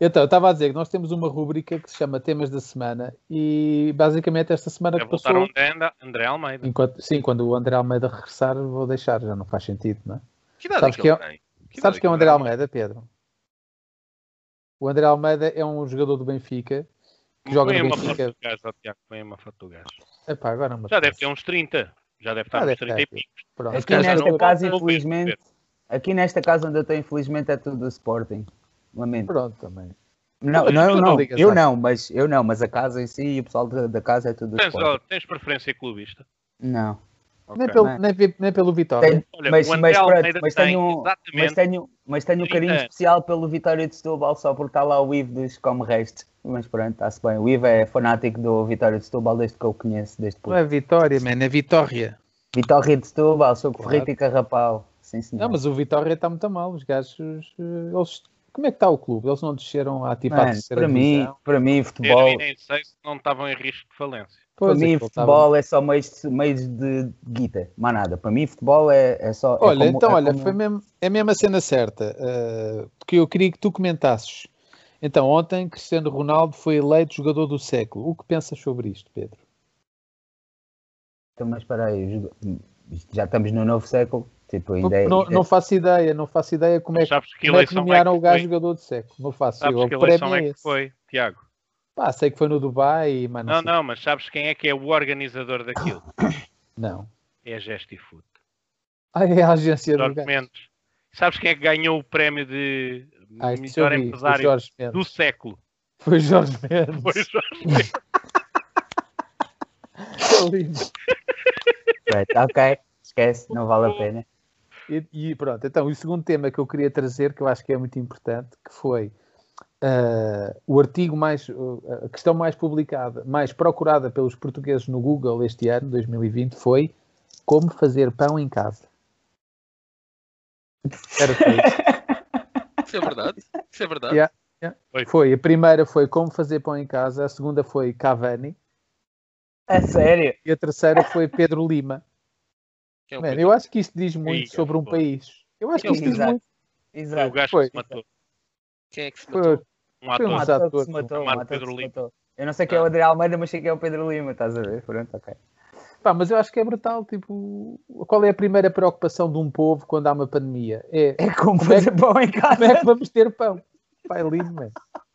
Então, eu estava a dizer que nós temos uma rúbrica que se chama Temas da Semana e basicamente esta semana É que voltar passou. ao André, André Almeida. Enquanto, sim, quando o André Almeida regressar, vou deixar, já não faz sentido, não é? Que idade Sabes é que que ele é- tem? Que Sabes quem é o que André Almeida, Pedro? O André Almeida é um jogador do Benfica que joga Põe no uma foto Benfica. põe uma foto do gajo. Epá, agora Já deve ter uns 30. Já deve estar Já uns deve 30 e. Pronto. Aqui nesta casa, ver, infelizmente, aqui nesta casa onde eu estou, infelizmente, é tudo do Sporting. Lamento. Pronto, também. Não, não, tu não eu não, mas eu não, mas a casa em si e o pessoal da, da casa é tudo do Tens, ó, tens preferência clubista? Não. Nem, Ok. pelo, Não nem, nem pelo Vitória. Tenho- Olha, mas, mas, pronto, mas tenho, um- mas tenho, mas tenho um 30 carinho anos. especial pelo Vitória de Setúbal só porque está lá o Ivo dos Como Restos. Mas pronto, está-se bem. O Ivo é fanático do Vitória de Setúbal desde que eu o conheço, desde Não é Vitória, man, é Vitória. Vitória de Setúbal, sou Claro. frito e carrapau. Sim, senhor. Não, mas o Vitória está muito mal. Os gajos. eh, Eles, como é que está o clube? Eles não desceram à tipo à Mano, terceira para mim, divisão? para mim, Eu futebol, nem sei se não estavam em risco de falência. para Pois, é mim, futebol é só meios, de- meios de guita, mais nada. Para mim, futebol é, é só. é Olha, como- então, é olha, como- foi mesmo, é mesmo a cena certa, eh, porque eu queria que tu comentasses. Então, ontem, Cristiano Ronaldo foi eleito jogador do século. O que pensas sobre isto, Pedro? Então, mas espera aí, já estamos no novo século. Tipo, ainda é, não, é- não faço ideia, não faço ideia como é, que- que como é que é nomearam que o gajo jogador do século. Não faço. Sabes eu, que o eleição prémio é é que foi, Tiago? Pá, sei que foi no Dubai e mas não, Não, sei. não, mas sabes quem é que é o organizador daquilo? Não. É a Gestifoot. Ah, é a agência do Jorge gajo. Mendes. Sabes quem é que ganhou o prémio de Ah, isto eu melhor vi, empresário Jorge Mendes. do século? Foi Jorge Mendes. Foi Jorge Mendes. Pronto, ok, esquece, não vale a pena. E, e pronto, então, o segundo tema que eu queria trazer, que eu acho que é muito importante, que foi ah, o artigo mais, uh, a questão mais publicada, mais procurada pelos portugueses no Google este ano, 2020, foi como fazer pão em casa. Era isso. Isso é verdade. Isso é verdade. Yeah. Foi, a primeira foi como fazer pão em casa, a segunda foi Cavani A sério? e a terceira foi Pedro Lima. Quem é o Man, eu acho que isto diz muito sobre um pô. país. Eu acho que isto diz Exato. muito. Foi o Exato. gajo Foi. que se matou. Quem é que se Foi, matou? Um ator. um Um ator. ator que se matou, um ator que Pedro Lima. Eu não sei quem é o Adriano Almeida, mas sei que é o Pedro Lima, estás a ver? Pronto, ok. Pá, mas eu acho que é brutal. Tipo, qual é a primeira preocupação de um povo quando há uma pandemia? É É como Como é fazer pão em como é casa. que vamos ter pão? Pá, é lindo, man.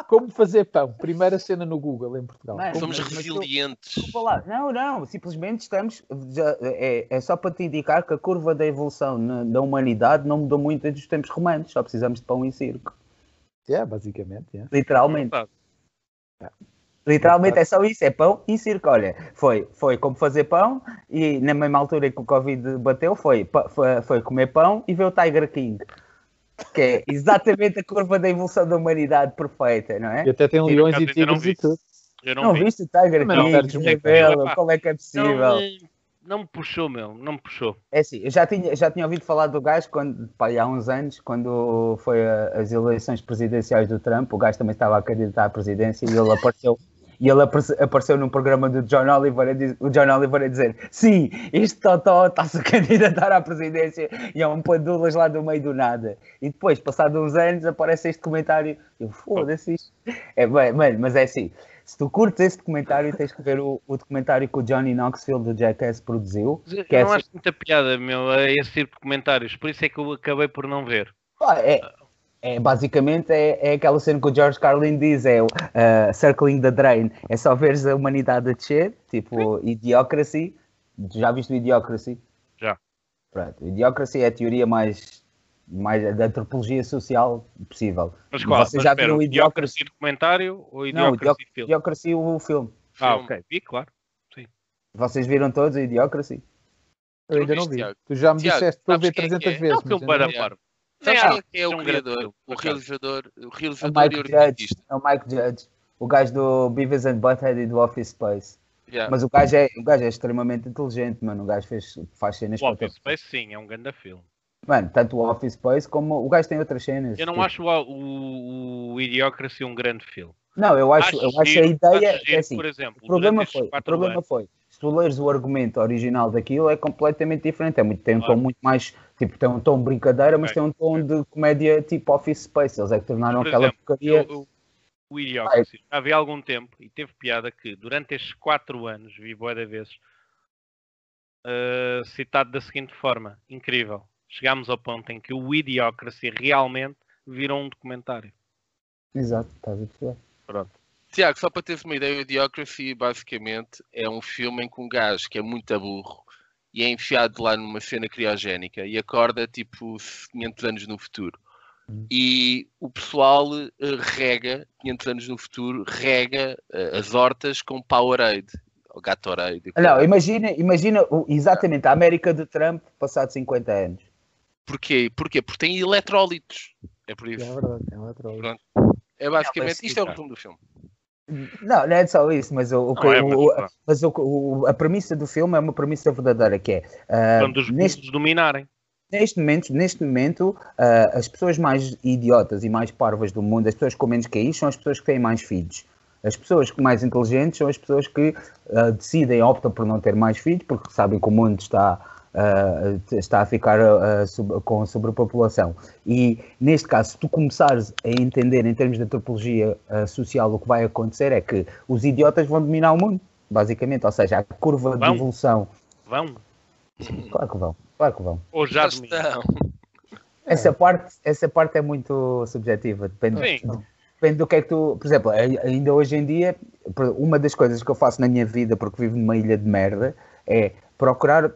Como fazer pão? Primeira cena no Google em Portugal. Mano, Como- Somos resilientes. Não, não, simplesmente estamos. já- é, é só para te indicar que a curva da evolução na- da humanidade não mudou muito desde os tempos romanos, só precisamos de pão e circo. É, basicamente. é. Literalmente. Verdade. Literalmente é só isso, é pão e circo. Olha, foi, foi como fazer pão e na mesma altura que o Covid bateu foi, foi, foi comer pão e ver o Tiger King. Que é exatamente a curva da evolução da humanidade perfeita, não E é? até tem leões e tigres e tudo. Eu não, Não vi. viste o Tiger King? belo, como é que é possível? Não, eh, não me puxou, meu. Não me puxou. É assim, eu já tinha, já tinha ouvido falar do gajo quando, pá, há uns anos, quando foi a- as eleições presidenciais do Trump, o gajo também estava a candidatar à presidência e ele apareceu. E ele aparece- apareceu num programa do John Oliver, o John Oliver a dizer: Sim, este Totó está-se a candidatar à presidência e é um pandulas lá do meio do nada. E depois, passados uns anos, aparece este comentário. Eu, foda-se isto. É, bem, mano, mas é assim: se tu curtes esse documentário, tens que ver o, o documentário que o Johnny Knoxville do Jackass produziu. Eu Que é não assim- acho muita piada, meu, a esse tipo de comentários. Por isso é que eu acabei por não ver. Pá, é, é, basicamente é, é aquela cena que o George Carlin diz, é o uh, circling the drain. É só veres a humanidade a descer, tipo Idiocracy. Já viste o Idiocracy? Já. Pronto, Idiocracy é a teoria mais, mais da antropologia social possível. Mas qual? Vocês já viram o Idiocracy Idiocracy? documentário ou Não, o Idiocracy Idioc- filme? Idiocracy, o filme. Ah, Filme. ok. Vi, claro. Vocês viram todos o Idiocracy? Eu ainda não vi. Tiago? Tu já me Tiago, disseste para ver quem é que 300 é? vezes. É um filme para dar Sabes Ah, quem é que é é o criador, o realizador, o É o realizador e Mike o Judge. É o Mike Judge. O gajo do Beavis and Butthead e do Office Space. Yeah. Mas o gajo, é, o gajo é extremamente inteligente, mano. O gajo fez, faz cenas O Office. Space, sim, é um grande filme. Mano, tanto o Office Space como o gajo tem outras cenas. Eu não Tipo, acho o, o, o Idiocracy um grande filme. Não, eu acho, eu acho a giro- ideia. acho é giro, assim, por exemplo, o problema foi, o problema anos, foi, se tu leres o argumento original daquilo, é completamente diferente. É muito, tem um Claro. tom muito mais, tipo, tem um tom brincadeira, mas Ok, tem um tom de comédia tipo Office Space. Eles é que tornaram Por aquela exemplo, porcaria. eu- eu- o Idiocracy, já havia algum tempo e teve piada que durante estes quatro anos, vi boa de vezes, eh, citado da seguinte forma, incrível. Chegámos ao ponto em que o Idiocracy realmente virou um documentário. Exato, estás a perceber? Pronto. Tiago, só para teres uma ideia, o Idiocracy basicamente é um filme em que um gajo que é muito aburro e é enfiado lá numa cena criogénica e acorda tipo 500 anos no futuro. Hum. E o pessoal eh, rega, 500 anos no futuro, rega eh, as hortas com Powerade, ou Gatorade. Não, imagina, imagina exatamente a América de Trump passado 50 anos. Porquê? Porquê? Porque tem eletrólitos. É por É isso. verdade, é um outro. Pronto. É basicamente, isto é o resumo do filme. Não, não é só isso, mas, o, o, é, mas, o- mas o- a premissa do filme é uma premissa verdadeira, que é ah, Quando os neste, dominarem. neste momento, neste momento ah, as pessoas mais idiotas e mais parvas do mundo, as pessoas com menos QI, são as pessoas que têm mais filhos. As pessoas mais inteligentes são as pessoas que ah, decidem, optam por não ter mais filhos, porque sabem que o mundo está, ah, está a ficar ah, sub- com sobrepopulação. E neste caso, se tu começares a entender em termos de antropologia ah, social o que vai acontecer é que os idiotas vão dominar o mundo, basicamente. Ou seja, a curva Vão? de evolução. Vão? Claro que vão, claro que vão. Ou já estão. Essa parte, essa parte é muito subjetiva, depende, Sim. depende do que é que tu. Por exemplo, ai- ainda hoje em dia, uma das coisas que eu faço na minha vida, porque vivo numa ilha de merda, é procurar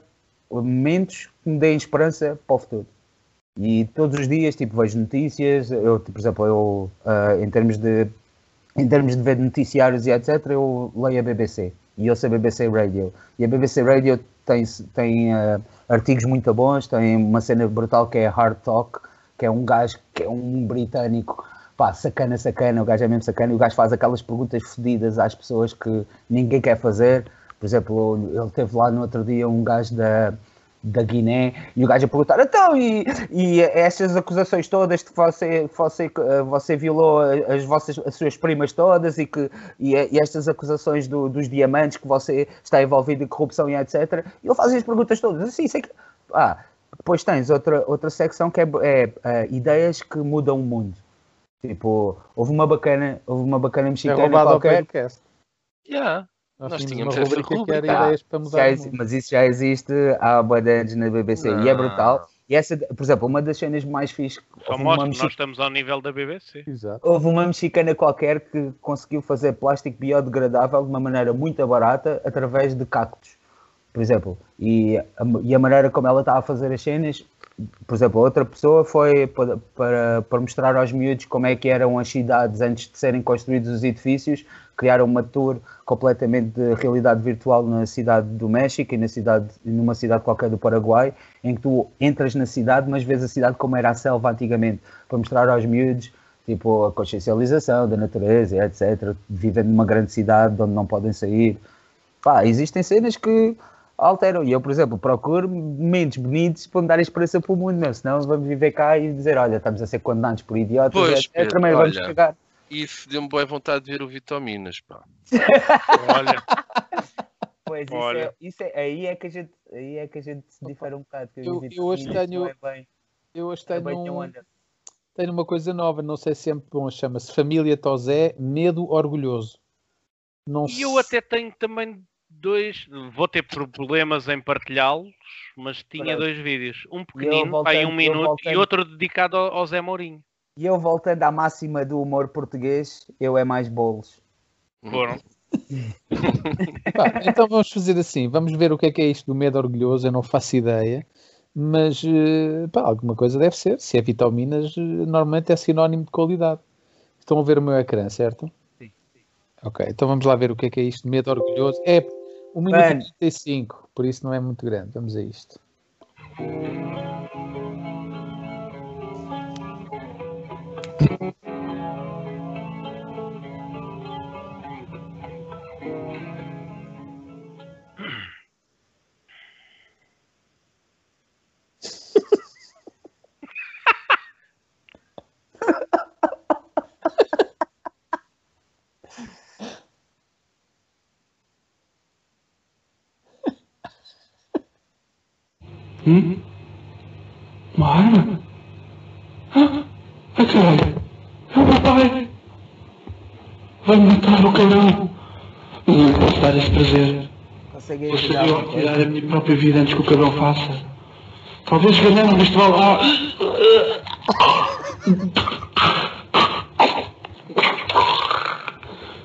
momentos que me deem esperança para o futuro. E todos os dias, tipo, vejo notícias, eu, por exemplo, eu, ah, em termos de em termos de ver noticiários e etc, eu leio a BBC. e ouço a BBC Radio. E a BBC Radio tem, tem uh, artigos muito bons, tem uma cena brutal que é Hard Talk, que é um gajo que é um britânico, pá, sacana, sacana, o gajo é mesmo sacana, e o gajo faz aquelas perguntas fodidas às pessoas que ninguém quer fazer. Por exemplo, ele teve lá no outro dia um gajo da, da Guiné e o gajo a perguntar então e, e estas acusações todas que você, você, você violou as, vossas, as suas primas todas e, que, e, e estas acusações do, dos diamantes que você está envolvido em corrupção e etc. E ele faz as perguntas todas assim, sei que... Ah, depois tens outra, outra secção que é, é, é ideias que mudam o mundo. Tipo, houve uma bacana, houve uma bacana É mexicana ao qualquer. podcast. Yeah. Nós, Nós tínhamos uma rubrica que era ideias para mudar Já o exi- mundo. mas isso já existe há anos na BBC e é Não. brutal. E essa, por exemplo, uma das cenas mais fixes. Só mostra que mexi- nós estamos ao nível da BBC. Exato. Houve uma mexicana qualquer que conseguiu fazer plástico biodegradável de uma maneira muito barata através de cactos, por exemplo. E a, e a maneira como ela estava a fazer as cenas, por exemplo, outra pessoa foi para, para, para mostrar aos miúdos como é que eram as cidades antes de serem construídos os edifícios, criaram uma tour completamente de realidade virtual na cidade do México e na cidade, numa cidade qualquer do Paraguai, em que tu entras na cidade, mas vês a cidade como era a selva antigamente, para mostrar aos miúdos tipo a consciencialização da natureza, etc. Vivem numa grande cidade de onde não podem sair. Pá, existem cenas que alteram. E eu, por exemplo, procuro momentos bonitos para me dar esperança para o mundo, meu. Senão vamos viver cá e dizer, olha, estamos a ser condenados por idiotas, Pois, etc. Pedro, vamos olha. cagar. Isso deu-me boa vontade de ver o Vitaminas, pá. Olha, Pois, isso, Olha. é, isso é, aí é que a gente, aí é que a gente se difere um bocado. que Eu- eu hoje tenho- não é bem, Eu hoje não é tenho, um, tenho uma coisa nova, não sei se é muito bom, chama-se Família Tosé, Medo Orgulhoso. Não e eu até tenho também dois. Vou ter problemas em partilhá-los, mas tinha Pronto. dois vídeos. Um pequenino, aí um minuto, e voltando- outro dedicado ao, ao Zé Mourinho. E eu voltando à máxima do humor português, eu é mais bolos. Foram. Pá, então vamos fazer assim, vamos ver o que é que é isto do medo orgulhoso, eu não faço ideia, mas eh, pá, alguma coisa deve ser. Se é vitaminas, eh, normalmente é sinónimo de qualidade. Estão a ver o meu ecrã, certo? Sim. Ok, então vamos lá ver o que é que é isto de medo orgulhoso. É 1 minuto Mano. e 35, por isso não é muito grande. Vamos a isto. Hum? Uma arma? Ah, ai caralho! É o meu pai! Vai matar o cabrão! Não posso dar esse prazer. Tirar saber uma tirar a minha própria vida antes que o cabrão faça. Talvez ganhando neste vale. Ah.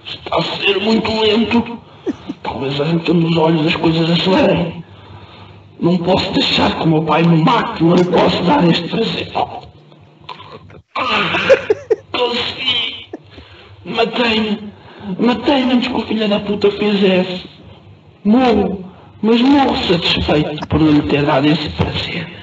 Está a ser muito lento. Talvez arrancando os olhos as coisas acelerem. Não posso deixar que o meu pai me mate, não lhe posso dar este prazer. Consegui! Matei-me! Matei-me antes que o filho da puta fizesse. Morro, mas morro satisfeito por não lhe ter dado esse prazer.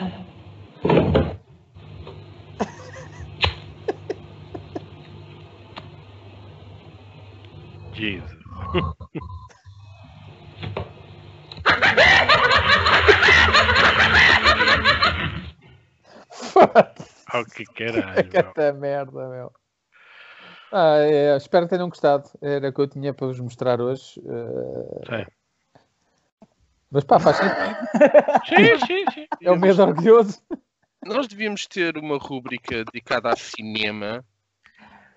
Caralho. Até merda, meu. Ah, é, espero que tenham gostado. Era o que eu tinha para vos mostrar hoje. eh, Sim. Mas pá, faz sentido. Sim, sim, sim. É o medo orgulhoso. Nós devíamos ter uma rúbrica dedicada a cinema.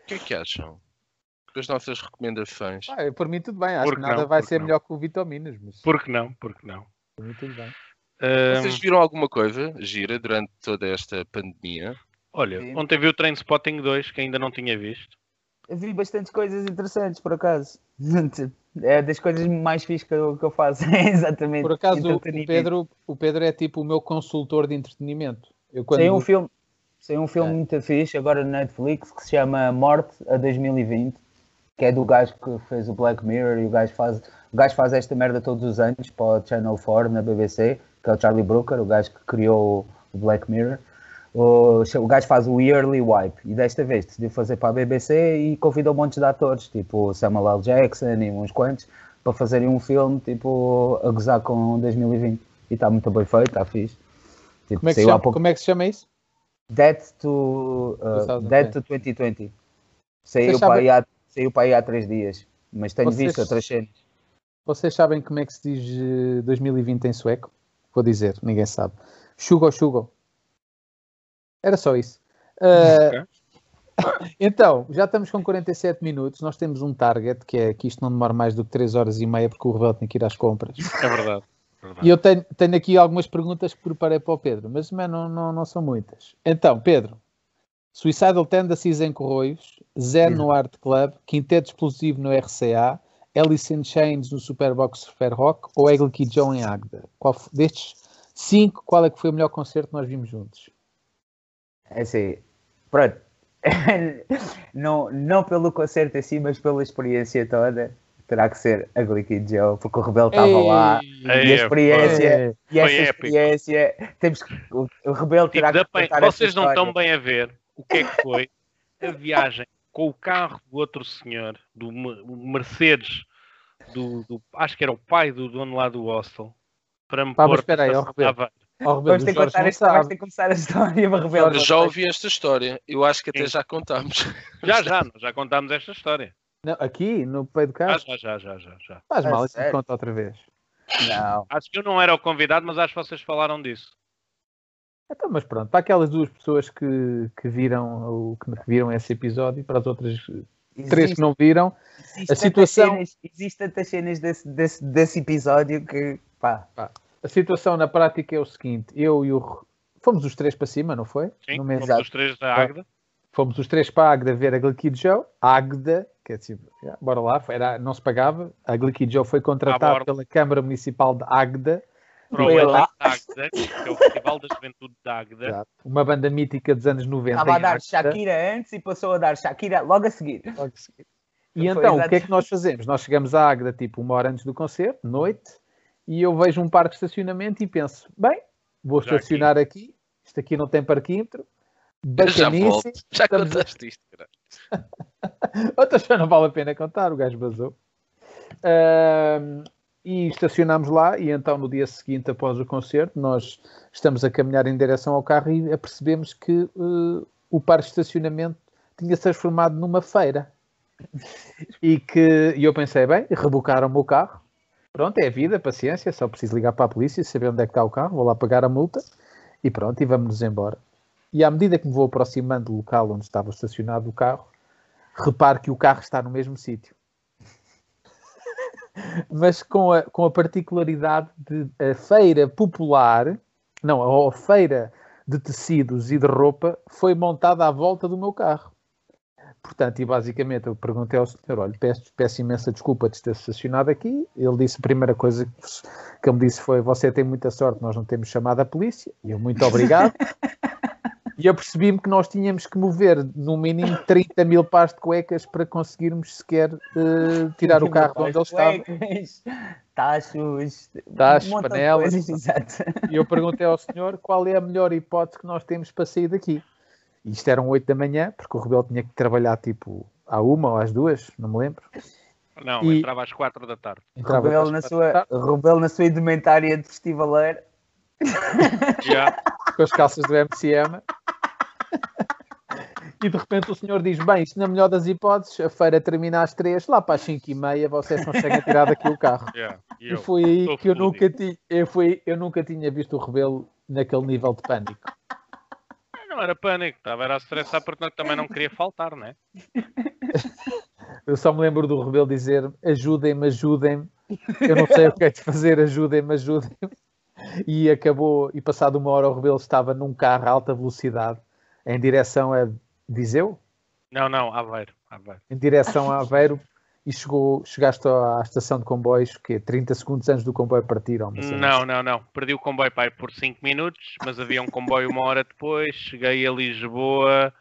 O que é que acham? Das nossas recomendações. Ah, por mim tudo bem. Acho Por que nada não? vai ser não? melhor que o Vitaminas, mas Por que não? Por que não? por mim tudo bem. Vocês viram alguma coisa gira durante toda esta pandemia? Olha, Sim. ontem vi o Train Spotting 2 que ainda não tinha visto. Eu vi bastantes coisas interessantes, por acaso. É das coisas mais fixas que eu, que eu faço. É exatamente. Por acaso, o. Pedro, o Pedro é tipo o meu consultor de entretenimento. Eu quando... Tem um filme, tem um filme É. muito fixe agora na Netflix que se chama Morte a 2020. que é do gajo que fez o Black Mirror e o gajo faz, o gajo faz esta merda todos os anos para o Channel 4 na BBC, que é o Charlie Brooker, o gajo que criou o Black Mirror. O, o gajo faz o Yearly Wipe e desta vez decidiu fazer para a BBC e convidou um monte de atores, tipo Samuel L. Jackson e uns quantos, para fazerem um filme tipo a gozar com 2020. E está muito bem feito, está fixe. Tipo, Como é, chama, pouco- como é que se chama isso? Dead to, uh, 2020. Dead to 2020. Saiu para, aí há, saiu para aí há três dias. Mas tenho Vocês- visto outras cenas. Vocês sabem como é que se diz eh, 2020 em sueco? Vou dizer, ninguém sabe. Shugo Shugo. Era só isso. Ah, então, já estamos com 47 minutos. Nós temos um target que é que isto não demora mais do que 3 horas e meia, porque o Rebelo tem que ir às compras. É verdade. verdade. E eu tenho, tenho aqui algumas perguntas que preparei para o Pedro, mas não, não, não são muitas. Então, Pedro, Suicidal Tendencies em Corroios, Zen no Art Club, Quinteto Explosivo no RCA, Alice in Chains no Superbox Super Rock ou Eagle Key Joe em Agda? Qual, destes cinco, qual é que foi o melhor concerto que nós vimos juntos? É assim, pronto. não, não pelo concerto em si, mas pela experiência toda, terá que ser a Glicky Joe, porque o Rebelo estava lá. E a Ei, experiência, É, e essa foi épico. experiência, temos que, o, o Rebelo terá Tipo, que bem- vocês não estão bem a ver o que é que foi a viagem com o carro do outro senhor, do Mercedes, do, do- acho que era o pai do dono lá do hostel, para me Pá, pôr espera aí, para Rebelo, Vamos ter que contar esta, sabe. ter que começar a história, mas Rebelo. Já ouvi esta história. Eu acho que até Sim. já contámos. Já, já, já contámos esta história. Não, aqui, no peito do carro? já, já, já, já, já. Faz A mal, isso me conta outra vez. Não. Acho que eu não era o convidado, mas acho que vocês falaram disso. Então, mas pronto, para aquelas duas pessoas que, que viram o que viram esse episódio, para as outras três que não viram, existe a tantas situação- cenas- existe tantas cenas desse, desse, desse episódio que, pá, A situação na prática é o seguinte: eu e o. Fomos os três para cima, não foi? Sim, No fomos Exato. os três da Águeda. Fomos os três para a Agda ver a Gliquid Joe. A Agda, que é tipo, já, bora lá, era, não se pagava. A Gliquid Joe foi contratada pela Câmara Municipal de Agda, Para o que é o Festival da Juventude da Águeda. Exato. uma banda mítica dos anos 90. estava a dar Agda. Shakira antes e passou a dar Shakira logo a seguir. Logo a seguir. E então, o que é que nós fazemos? Nós chegamos à Águeda tipo uma hora antes do concerto, noite, e eu vejo um parque de estacionamento e penso, bem, vou Já aqui. estacionar aqui, isto aqui não tem parquímetro, Já volto. Já a- contaste isto, cara. Outra já não vale a pena contar, o gajo basou. Ahm, e estacionámos lá e então no dia seguinte, após o concerto, nós estamos a caminhar em direção ao carro e apercebemos que eh, o parque de estacionamento tinha se transformado numa feira. E que e eu pensei, bem, rebocaram-me o carro. Pronto, é a vida, paciência, só preciso ligar para a polícia, saber onde é que está o carro, vou lá pagar a multa e pronto, e vamos-nos embora. E à medida que me vou aproximando do local onde estava estacionado o carro, repare que o carro está no mesmo sítio. Mas com a, com a particularidade de a feira popular, não, a feira de tecidos e de roupa foi montada à volta do meu carro. Portanto, e basicamente eu perguntei ao senhor, olha, peço, peço imensa desculpa de ter estacionado aqui. Ele disse, a primeira coisa que, que ele me disse foi, você tem muita sorte, nós não temos chamado a polícia. E eu, muito obrigado. E eu percebi-me que nós tínhamos que mover no mínimo 30 mil pares de cuecas para conseguirmos sequer eh, tirar o carro de onde ele estava. Tachos, Tachos, um panelas. coisas. E eu perguntei ao senhor qual é a melhor hipótese que nós temos para sair daqui. E isto eram 8 da manhã, porque o Rebelo tinha que trabalhar tipo à uma ou às duas, não me lembro. Não, E- entrava às quatro da tarde. Entrava Rebelo às na, sua, rebelo na sua indumentária de festivaleiro. Já. com as calças do MCM. E de repente o senhor diz: Bem, isto na melhor das hipóteses, a feira termina às três, lá para as cinco e meia vocês conseguem tirar daqui o carro. já. E E foi aí que eu nunca, ti, eu, fui, eu nunca tinha visto o rebelo naquele nível de pânico. Não era pânico, estava era a estressar porque também não queria faltar, né? Eu só me lembro do rebelo dizer: Ajudem-me, ajudem-me, eu não sei o que é de fazer, ajudem-me, ajudem-me. E acabou, e passado uma hora o rebelo estava num carro a alta velocidade em direção a Viseu, Não, não, Aveiro. Aveiro. em direção a Aveiro e chegou, chegaste à estação de comboios que 30 segundos antes do comboio partir. cena Não, assim. não, não. Perdi o comboio pai por 5 minutos, mas havia um comboio uma hora depois. Cheguei a Lisboa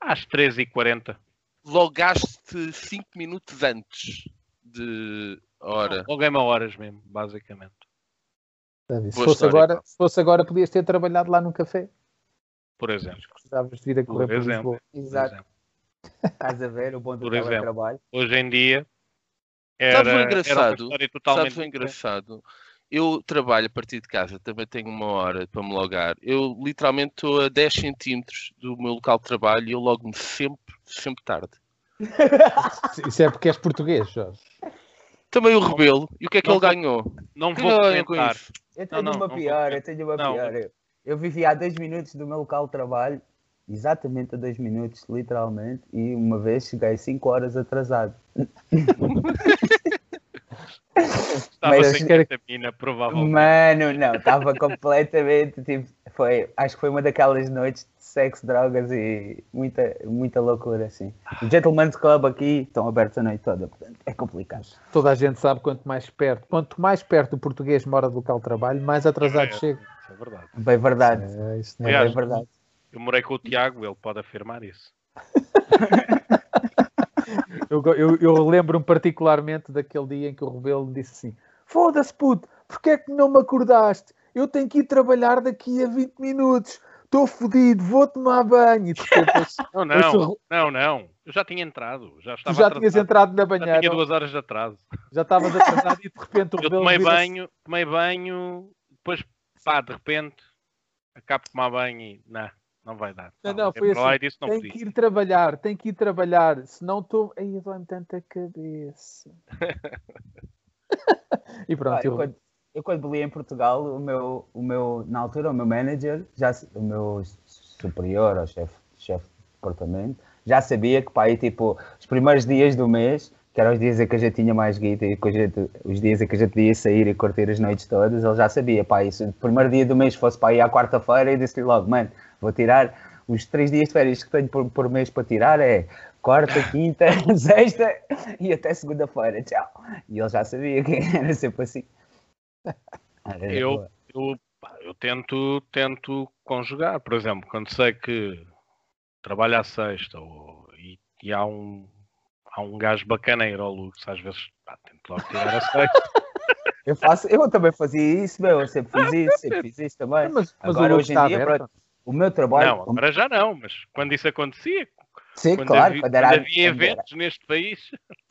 às 13h40. logaste 5 minutos antes de hora. Logo é uma horas mesmo, basicamente. A? Se fosse, história, agora, se fosse agora, podias ter trabalhado lá no café. Por exemplo. Precisavas de vir a correr Por por exemplo. Lisboa. Por Exato. exemplo. Estás a ver o bom do exemplo. teletrabalho. Hoje em dia era, era uma engraçado? história totalmente Sabes o engraçado? Eu trabalho a partir de casa, também tenho uma hora para me logar. Eu literalmente estou a 10 centímetros do meu local de trabalho e eu logo-me sempre, sempre tarde. Isso é porque és português, Jorge. Também o Rebelo. E o que é que Não ele ganhou? Não vou ganhou com isso? Eu tenho não, uma não pior, vou- eu tenho uma não. pior. Eu, eu vivi a dois minutos do meu local de trabalho, exatamente a dois minutos, literalmente, e uma vez cheguei cinco horas atrasado. Estava Mas sem ketamina, provavelmente. Mano, não, estava completamente, tipo, foi, acho que foi uma daquelas noites de sexo, drogas e muita, muita loucura, assim. O Gentleman's Club aqui estão abertos a noite toda, portanto, é complicado. Toda a gente sabe quanto mais perto, quanto mais perto o português mora do local de trabalho, mais atrasado É. chega. Isso é verdade. Bem verdade, É, isso não é é Aliás, bem verdade. Eu morei com o Tiago, ele pode afirmar isso. Eu, eu, eu lembro-me particularmente daquele dia em que o Rebelo disse assim: Foda-se, puto, porque é que não me acordaste? Eu tenho que ir trabalhar daqui a 20 minutos. Estou fodido, vou tomar banho. E de repente, ouço- Não, não, não, não. Eu já tinha entrado. Já tu estava já atrasado. tinhas entrado na Já banheira, tinha duas horas de atraso. já estavas atrasado e de repente o Eu Rebelo tomei banho, tomei banho, depois, pá, de repente, acabo de tomar banho e, não, não vai dar. Não, Pá, não, voltei foi assim, disse, não Tem podia. que ir trabalhar, tem que ir trabalhar, senão estou. Aí dói-me tanta cabeça. e pronto, Ah, eu, eu- quando, eu quando li em Portugal, o meu, o meu, na altura, o meu manager, já, o meu superior, ou chefe chefe de departamento, já sabia que para aí, tipo, os primeiros dias do mês, que eram os dias em que a gente tinha mais guita e gente, os dias em que a gente ia sair e curtir as noites todas, ele já sabia, pá, isso, o primeiro dia do mês fosse para aí à quarta-feira e disse-lhe logo, mano, vou tirar os três dias de férias que tenho por, por mês para tirar, é quarta, quinta, sexta e até segunda-feira, tchau. E ele já sabia que era sempre assim. Era Eu, eu, eu tento, tento conjugar. Por exemplo, quando sei que trabalho à sexta ou, e, e há um há um gajo bacaneiro ao Lux, às vezes pá, tento logo tirar a sexta. Eu, faço, eu também fazia isso, meu, eu sempre fiz isso, sempre fiz isso também. mas, mas Agora, hoje em está dia, aberto. O meu trabalho. Não, agora já não, mas quando isso acontecia, sim, quando, claro, havia, quando era, quando havia quando era. eventos neste país,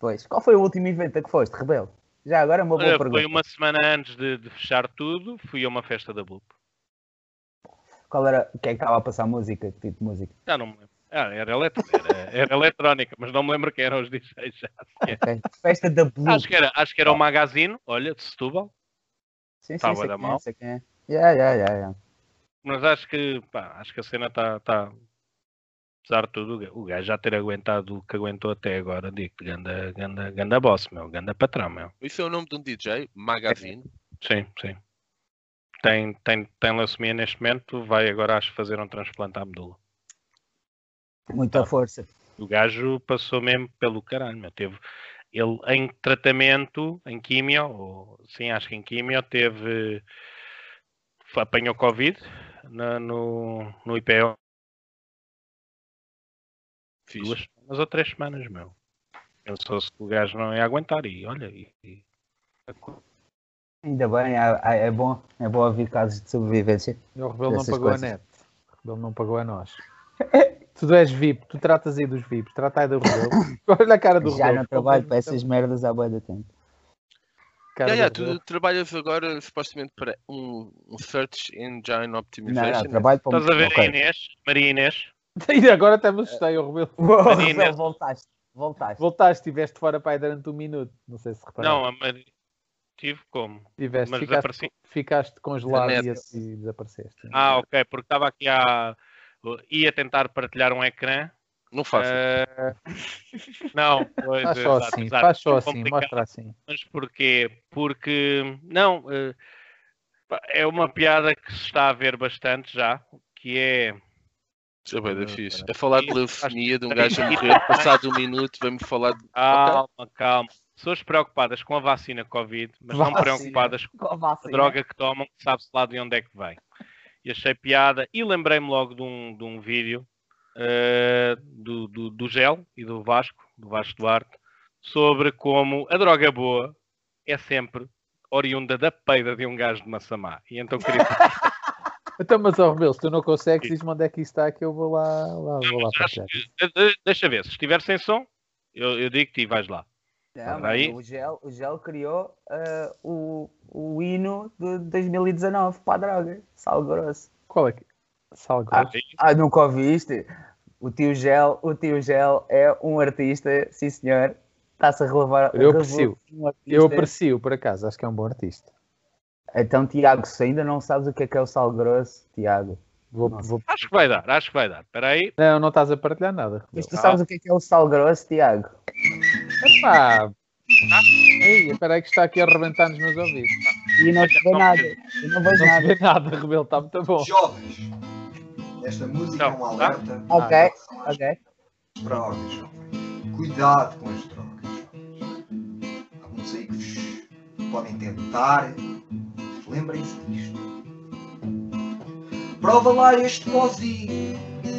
Pois, qual foi o último evento a que foste, Rebelo? Já agora é uma boa pergunta. foi uma semana antes de, de fechar tudo, fui a uma festa da Bloop. Qual era, quem é que estava a passar música? Que tipo de música? Já não me lembro. Ah, era, eletro, era, era eletrónica, mas não me lembro quem eram os DJs já. sequer. Ok. Festa da Blue. Acho que era, acho que era o Magazine, olha, de Setúbal, sim, sim, bué da é, mal. é. Yeah, yeah, yeah, yeah. Mas acho que, pá, acho que a cena está, tá, apesar de tudo, o gajo já ter aguentado o que aguentou até agora, digo-te, ganda, ganda, ganda boss, meu, ganda patrão, meu. Isso é o nome de um DJ, Magazine. Sim, sim. Tem, tem, tem leucemia neste momento, vai agora acho fazer um transplante à medula. Muita força. O gajo passou mesmo pelo caralho, meu. Teve, ele em tratamento, em químio, ou, sim, acho que em químio, teve, apanhou Covid na- no, no IPO Fixe. duas semanas ou três semanas, meu. Pensou-se que o gajo não ia aguentar e olha, e, e- Ainda bem, há- é bom, é bom haver casos de sobrevivência. E o Rebelo não pagou coisas. a net. O Rebelo não pagou a nós. tu és VIP, tu tratas aí dos VIPs, trata aí do Rebelo. Olha a cara do Já Rebelo. não trabalho para essas merdas há bué de tempo. Cara Yeah, yeah, tu trabalhas agora supostamente para um, um Search Engine Não, Optimization. não, trabalho para Estás a ver Ok. a Inês, Maria Inês? E agora até me assustei, o Rebelo. Marina. Rebelo, voltaste, voltaste. Voltaste, estiveste fora para aí durante um minuto. Não sei se reparaste. Não, a Maria. Tive como? Tiveste, mas ficaste, desapareci. ficaste congelado e, e desapareceste. Ah, ok, porque estava aqui a. ia tentar partilhar um ecrã. Não faço. eh, não, pois, Faz só exato, assim, exato. faz só assim, Complicado. mostra assim. Mas porquê? Porque, não, eh, é uma piada que se está a ver bastante já, que é, Isso é bem da Ah, fixe. A falar de leucemia de um gajo a morrer, passado um minuto, vem-me falar de. calma, calma, pessoas preocupadas com a vacina Covid, mas não Vacina. preocupadas com Com a a droga que tomam, que sabe-se lá de onde é que vem. E achei piada, e lembrei-me logo de um, de um vídeo eh, do, do, do Gel e do Vasco, do Vasco Duarte, sobre como a droga boa é sempre oriunda da peida de um gajo de Massamá. E então queria Então, mas, ó, Rebelo, se tu não consegues, diz-me onde é que está, que eu vou lá, lá, vou lá Acho deixa ver, se estiver sem som, eu, eu digo-te e vais lá. Não, Aí. mas o Gel, o Gel criou ah, o, o hino de 2019 para a droga, Sal Grosso. Qual é que... Sal Ah, grosso. Ah, nunca ouviste? O tio Gel, o tio Gel é um artista, sim senhor. Está-se a relevar. Eu aprecio. um. Eu aprecio, por acaso, acho que é um bom artista. Então, Tiago, se ainda não sabes o que é que é o Sal Grosso, Tiago. Vou, vou... Acho que vai dar, acho que vai dar. Espera aí. Não, não estás a partilhar nada. Mas tu Ah. sabes o que é que é o Sal Grosso, Tiago? Epá! Ei, espera aí que está aqui a arrebentar nos meus ouvidos. E não se vê nada. Não vejo Não se nada. vê nada, Rebelo, está muito bom. Jovens, esta música é um Não, alerta Ok, ok. drogas, jovens. Cuidado com as drogas, jovens. Alguns vos podem tentar. Lembrem-se disto. Prova lá este pozinho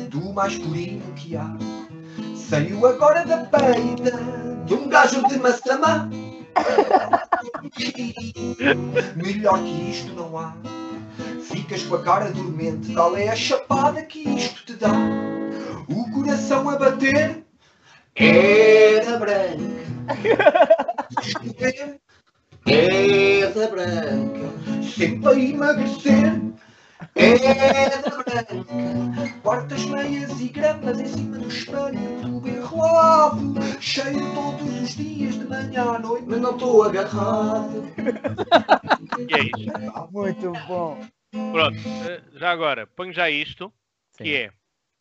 do mais purinho que há. Saiu agora da peida de um gajo de maçamã. Melhor que isto não há. Ficas com a cara dormente, tal é a chapada que isto te dá. O coração a bater é da branca. Chover é da branca. Sempre a emagrecer é da branca. Quartas, meias e gramas em cima do espelho, tudo enrolado. Cheio todos os dias, de manhã à noite, mas não estou agarrado. E é. Muito bom. Pronto, eh, já agora, ponho já isto, que Sim. é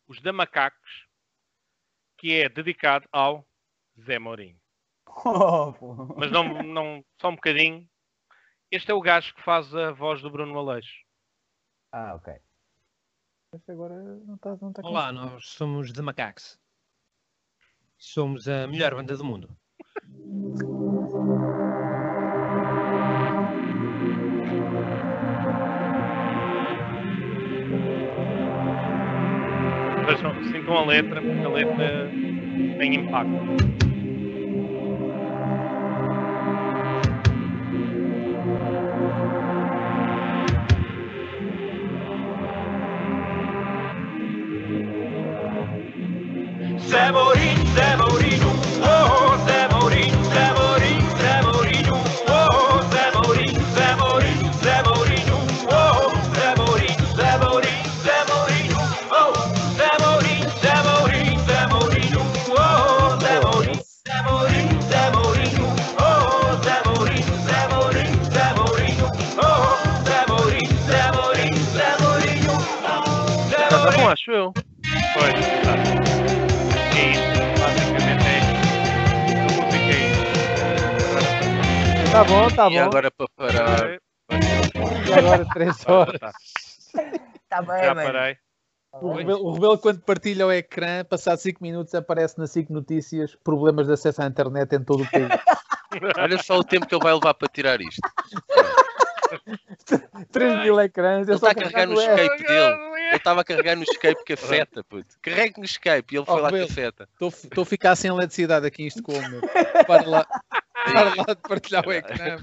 os da Macacos, que é dedicado ao Zé Mourinho. Oh. Mas não, não, só um bocadinho. Este é o gajo que faz a voz do Bruno Aleixo. Ah, ok. Mas agora não está não está Olá, nós somos The Macaques. Somos a melhor banda do mundo. Vejam, sintam a letra, porque a letra tem impacto. Zé Mourinho, Zé Mourinho, Está bom, está E bom. agora para parar. E agora 3 horas. Tá, Tá bem, já parei. O Rebelo, o Rebelo, quando partilha o ecrã, passado 5 minutos, aparece na SIC Notícias problemas de acesso à internet em todo o país. Olha só o tempo que ele vai levar para tirar isto. 3 mil ecrãs. Ele é está a carregar no escape dele. Ele estava a carregar no escape cafeta, puto. Carregue no escape e ele foi Oh, lá Rebelo. cafeta. Estou a ficar sem eletricidade aqui em Estocolmo. meu. Para lá, para lá de partilhar o ecrã.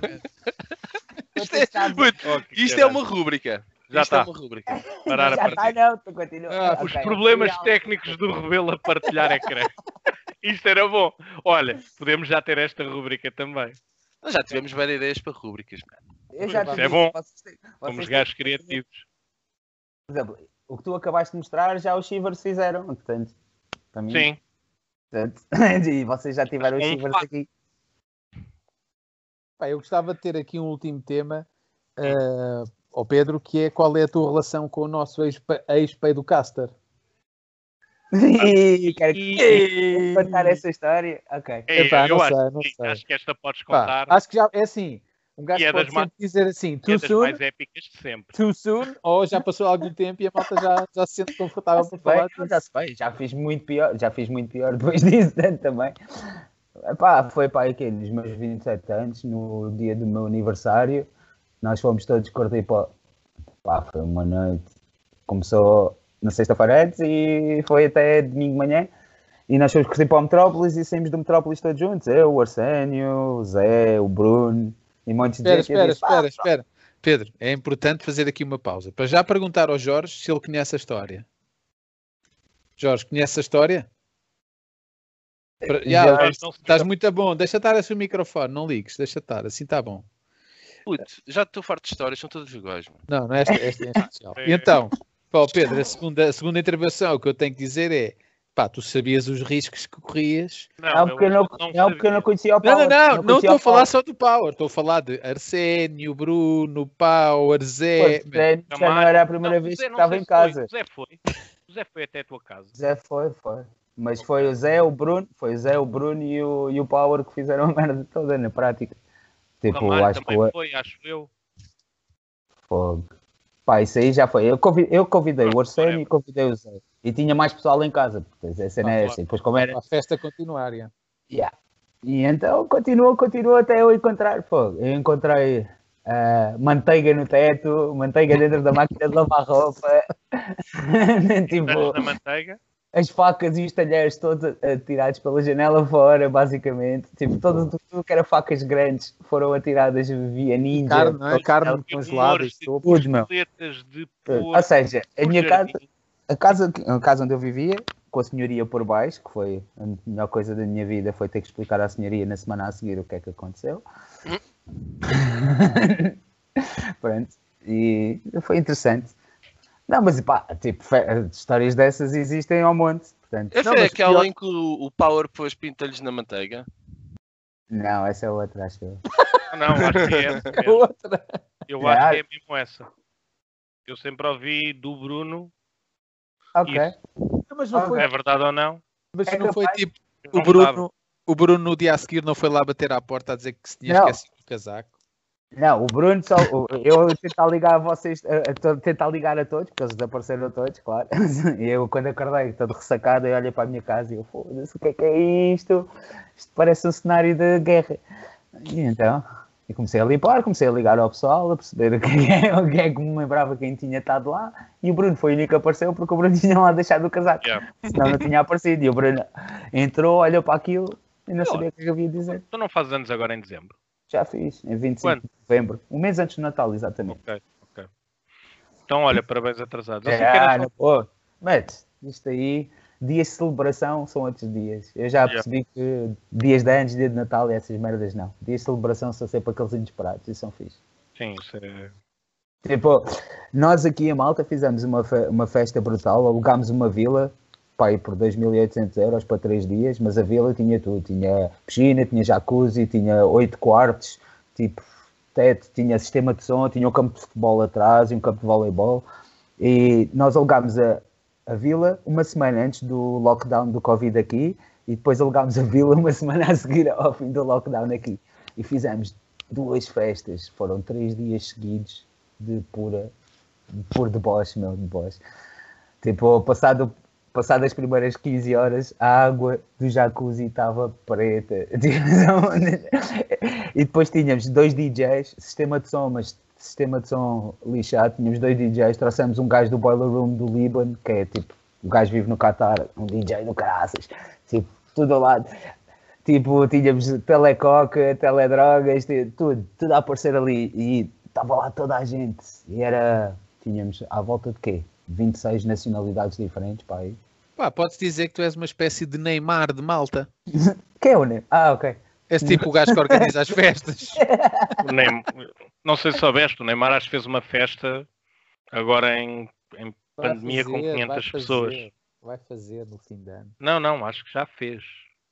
Isto é, puto, Oh, que isto é uma rúbrica. Já isto é está. uma rúbrica. Parar a Já está, partir. não, tu continua. Ah, Os Ok. problemas Legal. técnicos do Rebelo a partilhar ecrã. Isto era bom. Olha, podemos já ter esta rúbrica também. Nós já tivemos várias ideias para rúbricas. mano. Eu já te é bom. vocês Somos gajos criativos. Por exemplo, o que tu acabaste de mostrar já os Shivers fizeram. Portanto, mim, Sim. portanto, e vocês já tiveram os Shivers aqui. Pá, eu gostava de ter aqui um último tema, eh, ao Pedro, que é qual é a tua relação com o nosso do Caster? Quero que contar essa história. Ok. É, Epá, eu não acho, sei, não sim, sei. acho que esta podes Pá, contar. acho que já é assim. Um gajo E é pode mais- dizer assim, é too das soon, mais épicas de sempre. too soon, ou já passou algum tempo e a malta já, já se sente confortável Já se para falar. foi, já se foi, já fiz muito pior, já fiz muito pior depois disso tanto também. Epá, foi para aqui nos meus 27 anos, no dia do meu aniversário, nós fomos todos curtir para. Pá, foi uma noite. Começou na sexta-feira antes e foi até domingo de manhã. E nós fomos curtir para o Metrópolis e saímos do Metrópolis todos juntos. Eu, o Arsénio, o Zé, o Bruno e montes Espera, espera, disse, "Pá, espera, espera. Pedro, é importante fazer aqui uma pausa. Para já perguntar ao Jorge se ele conhece a história. Jorge, conhece a história? Para- Já, Já, estás muito bom. Deixa estar esse microfone, não ligues, deixa estar, assim está bom. Puto, já estou farto de histórias, são todas iguais, mano. Não, não é esta, esta é especial. É. Então, ó Pedro, a segunda, a segunda intervenção, o que eu tenho que dizer é, pá, tu sabias os riscos que corrias. Não, porque eu não, não, porque eu não conhecia o Não, Power. não, não, não conhecia estou a falar só do Power, estou a falar de Arsénio, Bruno, Power, Zé. Zé, já não era a primeira vez que estava em casa. O Zé foi. O Zé foi até a tua casa. Zé foi, foi. Mas foi o Zé, o Bruno, foi o Zé, o Bruno e o, e o Power que fizeram a merda toda na prática. O Tipo, acho que foi, acho eu. Fogo. Pá, isso aí já foi. Eu convidei, eu convidei o Arsénio e convidei o Zé. E tinha mais pessoal em casa. Portanto, a cena Ah, é essa. E depois, como era. A festa continuar. Yeah. E então continuou, continuou até eu encontrar. Fogo. Eu encontrei ah, manteiga no teto, manteiga dentro da máquina de lavar roupa. tipo, da manteiga. As facas e os talheres todos atirados pela janela fora, basicamente. Tipo, tudo, tudo que era facas grandes foram atiradas via ninja. Carne, é? Carne congelada. Tudo, meu. Ou seja, a minha casa, a casa, a casa onde eu vivia, com a senhoria por baixo, que foi a melhor coisa da minha vida, foi ter que explicar à senhoria na semana a seguir o que é que aconteceu. Pronto. E foi interessante. Não, mas pá, tipo, histórias dessas existem ao monte. Portanto, Essa não, é aquela pior- em que o, o Power pôs pinta-lhes na manteiga. Não, essa é outra, acho eu. Ah, Não, acho que é essa mesmo. Outra. Eu É, acho que é mesmo essa. Eu sempre ouvi do Bruno. Ok. Isso. Mas não foi, É verdade ou não? mas É não foi tipo, o. Bruno, o Bruno no dia a seguir não foi lá bater à porta a dizer que se tinha Não. esquecido o casaco. Não, o Bruno só. Eu tentar ligar a vocês, a, a tentar ligar a todos, porque eles desapareceram todos, claro. E eu, quando acordei, todo ressacado, eu olhei para a minha casa e eu, foda-se, o que é que é isto? Isto parece um cenário de guerra. E então, eu comecei a limpar, comecei a ligar ao pessoal, a perceber o que é, o que, é que me lembrava quem tinha estado lá. E o Bruno foi o único que apareceu, porque o Bruno tinha lá deixado o casaco. Yeah. Senão não tinha aparecido. E o Bruno entrou, olhou para aquilo e não Olha. sabia o que é havia a dizer. Tu não fazes anos agora em dezembro. Já fiz, em 25 Quando? de novembro. Um mês antes do Natal, exatamente. Ok, ok. Então, olha, parabéns atrasados. Que Ah, não, pô. Mas, isto aí, dias de celebração são outros dias. Eu já Yeah. percebi que dias de anos, dia de Natal e essas merdas não. Dias de celebração são sempre aqueles inesperados e são fixos. Sim, isso é. Tipo, nós aqui em Malta fizemos uma, fe- uma festa brutal, alugámos uma vila, pá, aí por 2.800 euros para 3 dias, mas a vila tinha tudo, tinha piscina, tinha jacuzzi, tinha 8 quartos, tipo, teto, tinha sistema de som, tinha um campo de futebol atrás e um campo de voleibol, e nós alugámos a, a vila uma semana antes do lockdown do Covid aqui, e depois alugámos a vila uma semana a seguir ao fim do lockdown aqui, e fizemos duas festas, foram três dias seguidos de pura, de puro deboche, meu, deboche. Tipo, passado, passado as primeiras 15 horas, a água do jacuzzi estava preta. e depois tínhamos dois DJs, sistema de som, mas sistema de som lixado. Tínhamos dois DJs, trouxemos um gajo do Boiler Room do Líbano, que é tipo, o gajo vive no Qatar, um DJ do caraças, tipo, tudo ao lado. Tipo, tínhamos telecoca, teledrogas, tudo, tudo a aparecer ali. E estava lá toda a gente. E era. Tínhamos à volta de quê? 26 nacionalidades diferentes, pá. aí. Pá, podes dizer que tu és uma espécie de Neymar de Malta. Quem é o Ney? Ah, ok. És tipo o gajo que organiza as festas. O Neym- Não sei se soubeste, o Neymar acho que fez uma festa agora em, em pandemia com fazer, 500 vai fazer, pessoas. Vai fazer no fim de ano. Não, não, acho que já fez.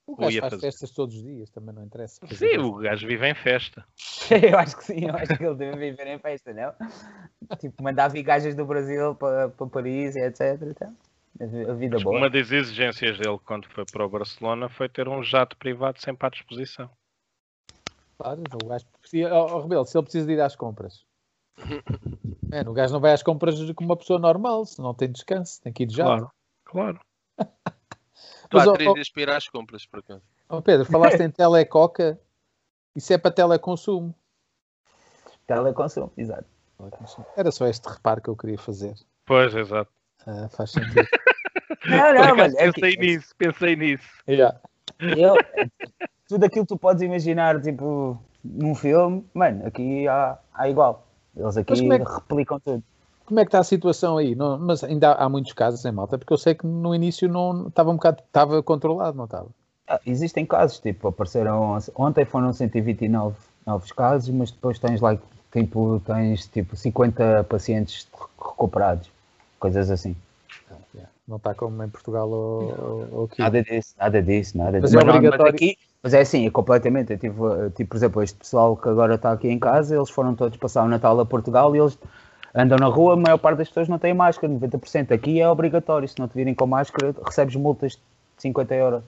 O gajo faz fazer. festas todos os dias, também não interessa. fazer Sim, o gajo vive em festa. Eu acho que sim, eu acho que ele deve viver em festa, não? Tipo, mandar vir gajas do Brasil para, para Paris e etc. Então, a vi- a vida boa. Uma das exigências dele quando foi para o Barcelona foi ter um jato privado sempre à disposição. Claro, o gajo precisa, oh, Rebelo, se ele precisa de ir às compras. É, o gajo não vai às compras como uma pessoa normal, se não tem descanso, tem que ir de jato. Claro, claro. Estou há três oh, dias para ir às compras, por acaso. oh, Pedro, falaste em telecoca, isso é para teleconsumo. Teleconsumo, exato. Era só este reparo que eu queria fazer. Pois, exato. Ah, faz sentido. Não, não, mano. é pensei que- nisso, pensei nisso. Yeah. Eu, tudo aquilo que tu podes imaginar, tipo, num filme, mano, aqui há, há igual. Eles aqui Mas como é que- replicam tudo. Como é que está a situação aí? Não- mas ainda há, há muitos casos em malta, porque eu sei que no início não estava um bocado estava controlado, não estava? Ah, existem casos, tipo, apareceram ontem foram 129 novos casos, mas depois tens lá, tipo, tens tipo 50 pacientes recuperados, coisas assim. Não está como em Portugal ou, ou, aqui. Nada disso, nada disso, nada Mas disso. é não, obrigatório- aqui, mas é assim, é completamente. Eu tive, por exemplo, este pessoal que agora está aqui em casa, eles foram todos passar o Natal a Portugal e eles andam na rua, a maior parte das pessoas não tem máscara, 90%. Aqui é obrigatório, se não te virem com máscara, recebes multas de 50 euros.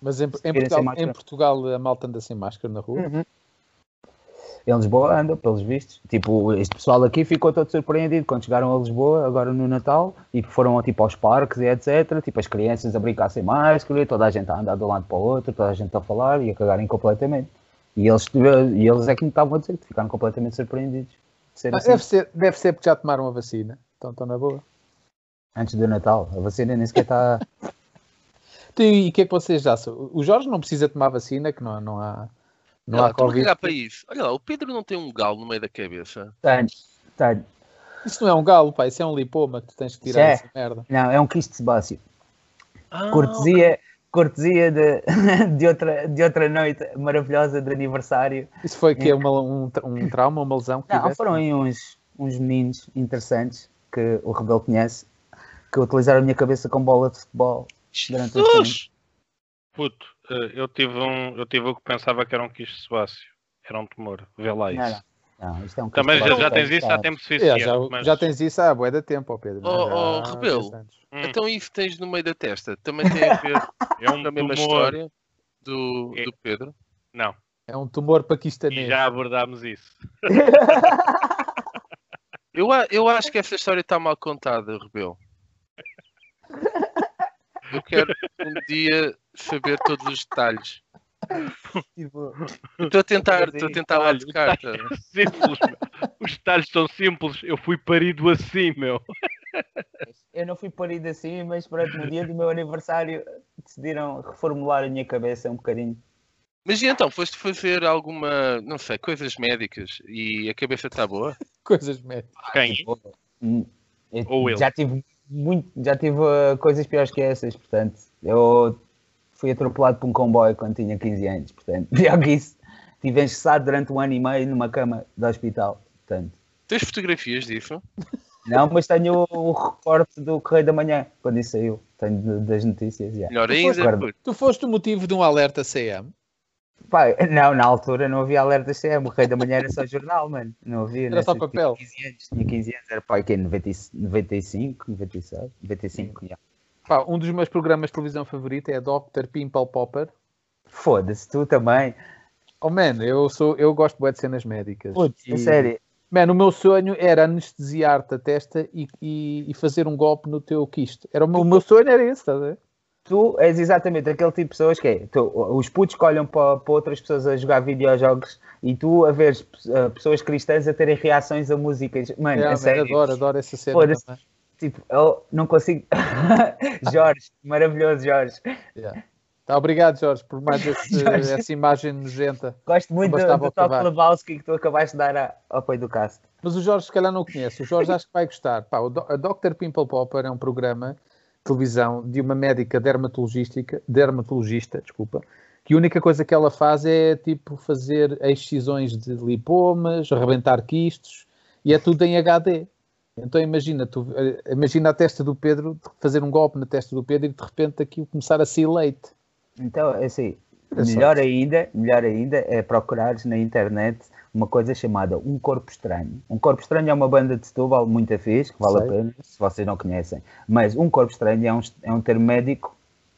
Mas em, em Portugal, em Portugal a malta anda sem máscara na rua? Em Lisboa andam, pelos vistos. Tipo, este pessoal aqui ficou todo surpreendido quando chegaram a Lisboa, agora no Natal, e foram tipo, aos parques e etc. Tipo, as crianças a brincar sem máscara, toda a gente a andar de um lado para o outro, toda a gente a falar e a cagarem completamente. E eles, e eles é que me estavam a dizer que ficaram completamente surpreendidos. de ser assim, deve, ser, deve ser porque já tomaram a vacina. Então estão na boa. Antes do Natal. A vacina nem sequer está. E o que é que vocês acham? O Jorge não precisa tomar vacina, que não, não há, não Olha lá, há Covid. cagar para isso. Olha lá, o Pedro não tem um galo no meio da cabeça. Tenho, tenho. Isso não é um galo, pá, isso é um lipoma que tu tens que tirar é. essa merda. Não, é um quiste sebáceo. Ah, Cortesia, cortesia de, de, outra, de outra noite maravilhosa de aniversário. Isso foi que é uma, um, um trauma, uma lesão que Não, tiveste? foram aí uns, uns meninos interessantes que o Rebelo conhece, que utilizaram a minha cabeça como bola de futebol durante os tempos. Jesus! Puto, eu tive um, eu tive o que pensava que era um quiste sebáceo. Era um tumor. Vê lá isso. Não, não. Não, isto é um Também já, já tens isso há tempo É, suficiente. já, mas- já tens isso há bué de tempo, Pedro. Oh, oh, Rebelo. Hum, Então isso tens no meio da testa também tem a ver é um com a mesma tumor. história do, É. do Pedro? Não, É um tumor e paquistanês. já abordámos isso. Eu, eu acho que essa história está mal contada, Rebelo. Eu quero um dia saber todos os detalhes. Tipo, Eu Estou a tentar, estou a tentar lá de carta. Simples, meu. Os detalhes são simples. Eu fui parido assim, meu. eu não fui parido assim, mas pronto, no dia do meu aniversário decidiram reformular a minha cabeça um bocadinho. Mas e então, foste fazer alguma, não sei, coisas médicas e a cabeça está boa? Coisas médicas. Quem? Hum, eu Ou ele. Já tive muito, já tive uh, coisas piores que essas, portanto, eu fui atropelado por um comboio quando tinha 15 anos, portanto, pior que isso, estive engessado durante um ano e meio numa cama de hospital, portanto. Tens fotografias disso? Não, mas tenho o, o reporte do Correio da Manhã, quando isso saiu, tenho das notícias, já. Melhor foste ainda, agora- puto. Tu foste o motivo de um alerta CM. Pá, não, na altura não havia alerta CM, o Correio da Manhã era só jornal, mano, não havia. Era só nessas- papel. Tinha 15 anos, tinha 15 anos, era pá, que 95, 96, 95, já. Pá, um dos meus programas de televisão favorito é Dr. Pimple Popper. Foda-se, tu também. Oh, man, eu, sou, eu gosto bué de cenas médicas. Putz, E- sério. Man, o meu sonho era anestesiar-te a testa e, e, e fazer um golpe no teu quisto. Era o, meu, o meu sonho era esse, estás a ver? Tu és exatamente aquele tipo de pessoas que é, tu- os putos que olham para, para outras pessoas a jogar videojogos e tu a ver pessoas cristãs a terem reações a músicas. Mano, É, a sério. adoro, adoro essa cena. Tipo, eu não consigo. Jorge, maravilhoso Jorge. Yeah. Tá, obrigado, Jorge, por mais esse- Jorge. essa imagem nojenta. Gosto muito do, do Top. Lebowski que tu acabaste de dar a- ao apoio do cast. Mas o Jorge, se calhar, não o conhece. O Jorge acho que vai gostar. Pá, o Do- a Dr. Pimple Popper é um programa televisão de uma médica dermatologística, dermatologista, desculpa, que a única coisa que ela faz é tipo fazer excisões de lipomas, arrebentar quistos e é tudo em HD. Então imagina, tu, eh, imagina a testa do Pedro, fazer um golpe na testa do Pedro e de repente aquilo começar a sair leite. Então, é assim, melhor ainda, melhor ainda é procurares na internet uma coisa chamada Um Corpo Estranho. Um Corpo Estranho é uma banda de Setúbal muito fixe, que vale Sei. a pena, se vocês não conhecem. Mas Um Corpo Estranho é um, é um termo médico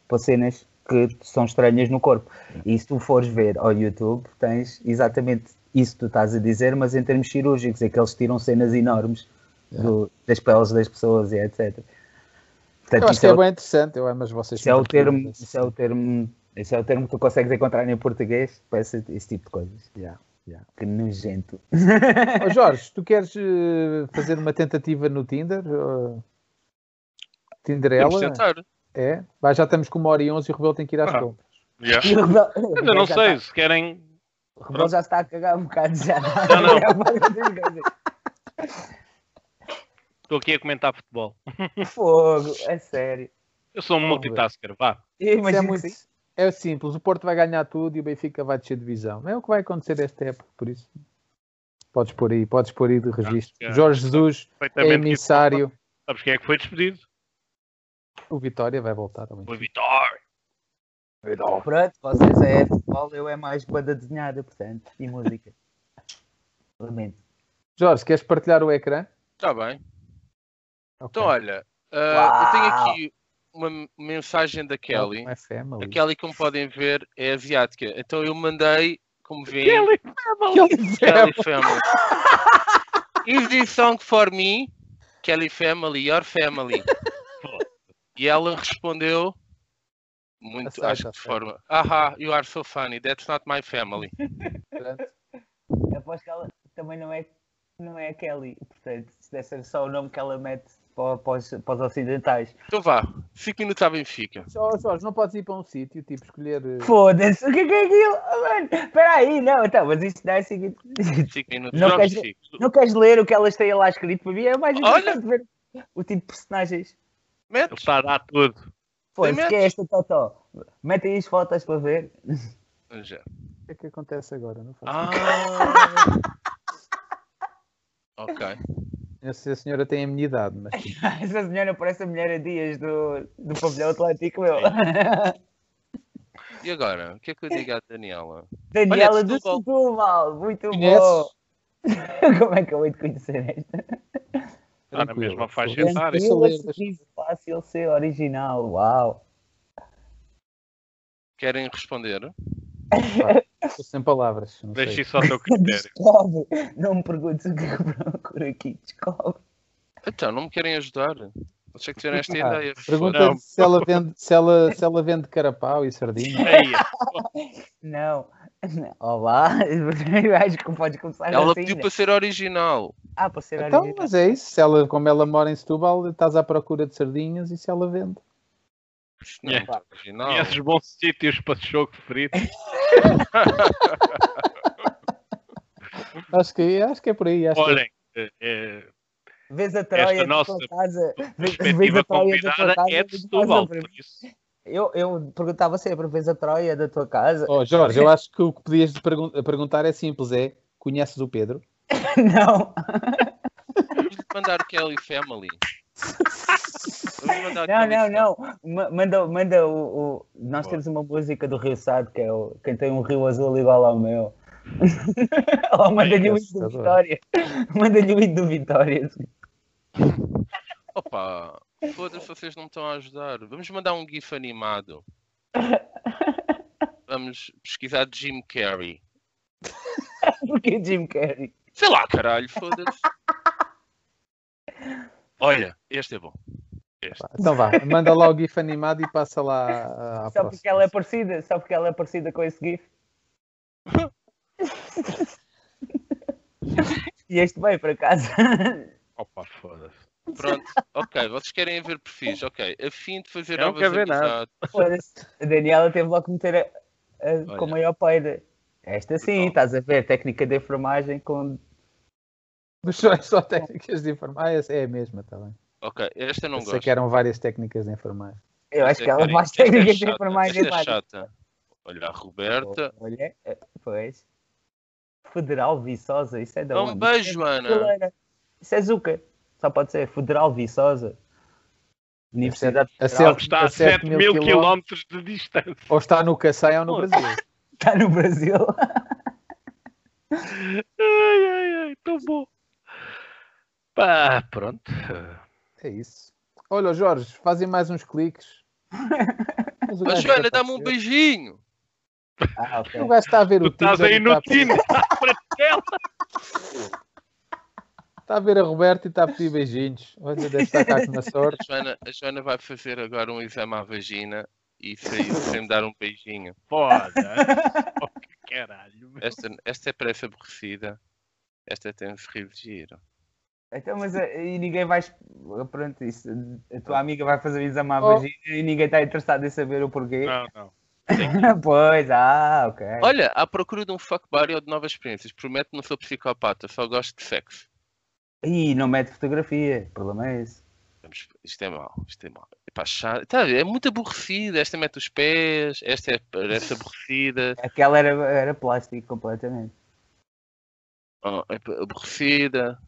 para cenas que são estranhas no corpo. E se tu fores ver ao YouTube, tens exatamente isso que tu estás a dizer, mas em termos cirúrgicos, é que eles tiram cenas enormes do- das peles das pessoas e etc. Portanto, Eu acho que é é bem interessante, eu, mas vocês isso é o não termo, percebem isso é o termo, isso é o termo que tu consegues encontrar em português para esse, esse tipo de coisas. Yeah, yeah. Que nojento. Ó Jorge, tu queres eh, fazer uma tentativa no Tinder? Uh, Tinderela? Vamos tentar. É? Vai, já estamos com uma hora e onze e o Rebelo tem que ir às Ah. compras. Yeah. E Rebelo- Ainda não sei, está- se querem. O Rebelo já está a cagar um bocado já. Não, não. não. Estou aqui a comentar futebol. Fogo, é sério. Eu sou um multitasker, vá. Isso é, imagino muito, que sim. É simples. O Porto vai ganhar tudo e o Benfica vai descer de divisão. É o que vai acontecer esta época, por isso. Podes pôr aí, podes pôr aí de registro. Ah, Jorge Jesus é emissário. Sabes quem é que foi despedido? O Vitória vai voltar ao Foi Benfica. Vitória. Pronto, vocês é futebol, eu é mais banda desenhada, portanto, e música. Lamento. Jorge, queres partilhar o ecrã? Está Tá bem. Ok. Então, olha, ah, eu tenho aqui uma mensagem da Kelly. É family. A Kelly, como podem ver, é asiática. Então eu mandei, como veem, Kelly. Kelly Family. Is this song for me? Kelly Family, your family. E ela respondeu muito, acho que de forma. Aha, you are so funny, that's not my family. Aposto que ela também não é, não é a Kelly, portanto, se deve ser só o nome que ela mete para, para, os, para os ocidentais. Então vá, 5 minutos à Benfica. Ó, Jorge, não podes ir para um sítio, tipo, escolher. eh, Foda-se, o que é que é aquilo? Oh, mano, espera aí, não, então, mas isto dá. 5 minutos. Não Jorge queres-. Não queres ler o que elas têm lá escrito para mim? É mais Olha! importante ver o tipo de personagens. Ele Metes? está a dar tudo. Foda-se, que é esta Totó? Mete aí as fotos para ver. Já. O que é que acontece agora? Não faço Ah. ok. A senhora tem a minha idade, mas Essa senhora parece a mulher a dias do, do pavilhão Atlético, meu. E agora? O que é que eu digo à Daniela? Daniela Olha, do Setúbal. Muito Conheces? bom. Como é que eu hei de conhecer esta? Está na mesma faixa etária. Sorriso fácil, ser original, uau. Querem responder? Estou sem palavras. Não Deixa sei. isso ao teu critério. Descobre, não me perguntes o que eu procuro aqui, descobre. Então, não me querem ajudar? Achei que tiveram esta Ah, ideia. Pergunta se ela vende, se ela, se ela vende carapau e sardinha. Não. Olá, eu acho que podes começar Ela assim. pediu né? para ser original. Ah, para ser Então, original. mas é isso. Se ela, como ela mora em Setúbal, estás à procura de sardinhas e se ela vende. Não Yeah. original. conheces bons sítios para choco frito. Acho que, acho que é por aí. Acho que é- Olhem, eh, eh, Vês a Troia da nossa tua casa. Vês, a Troia da tua convidada casa. é de Setúbal. Eu, eu perguntava sempre, vês a Troia da tua casa? Oh, Jorge, eu acho que o que podias pergun- perguntar é simples: é conheces o Pedro? Não, Vamos mandar Kelly Family. Não, não, não. Ma- Manda, manda o, o- Nós Boa. temos uma música do Rio Sado que é o Quem tem um rio azul igual ao meu. Ou manda-lhe o hino do. Vitória. Manda-lhe o hino do Vitória. Opa, foda-se, vocês não estão a ajudar. Vamos mandar um GIF animado. Vamos pesquisar Jim Carrey. Porque Jim Carrey. Sei lá, caralho, foda-se. Olha, este é bom. Este. Então vá, manda lá o GIF animado e passa lá à- Só próxima. porque ela é parecida, só porque ela é parecida com esse GIF. e este bem para casa. Opa, foda-se. Pronto, ok, vocês querem ver perfis, ok. A fim de fazer Eu não novas quero ver nada. A Daniela teve logo que meter a, a- com maior peida. Esta sim, Então. estás a ver, técnica de enfermagem com. Mas só, só técnicas de enfermagem. Ah, é a mesma, está bem. Ok, esta eu não Eu sei gosto. que eram várias técnicas de enfermagem. Eu acho é que ela é técnicas de enfermagem. Esta é chata. Olha, a Roberta. Olha, é, pois. Federal Viçosa, isso é da Um onde? beijo, Isso é Ana. Isso é Zuca. Só pode ser Federal Viçosa. Universidade A Federal. Está a 7 7 mil quilómetros. quilómetros de distância. Ou está no Cacém ou no. Brasil. Está no Brasil. Ai, ai, ai, tão bom. Pá, pronto. É isso. Olha, Jorge, fazem mais uns cliques. Mas Mas Joana, está a dá-me um beijinho. Ah, ok. O gajo está a ver Tu o estás Tinder aí e no está a pedir- Tinder para tela. Está a ver a Roberta e está a pedir beijinhos. Olha, deve estar cá com a sorte. A Joana, a Joana vai fazer agora um exame à vagina e saiu sem me dar um beijinho. Foda. Oh, caralho. meu. Esta, esta é parece aborrecida. Esta tem um sorriso giro. Então, mas eh, e ninguém vai. Pronto, isso, a tua amiga vai fazer o exame à Oh. vagina e ninguém está interessado em saber o porquê. Não, não. pois, ah, ok. Olha, à procura de um fuck buddy ou de novas experiências. Prometo que não sou psicopata, só gosto de sexo. Ih, não mete fotografia, o problema é esse. Vamos- Isto é mau, isto é mau. Epá, chato. Tá é muito aborrecida. Esta mete os pés, esta é, parece aborrecida. Aquela era, era plástico completamente. Oh, é aborrecida.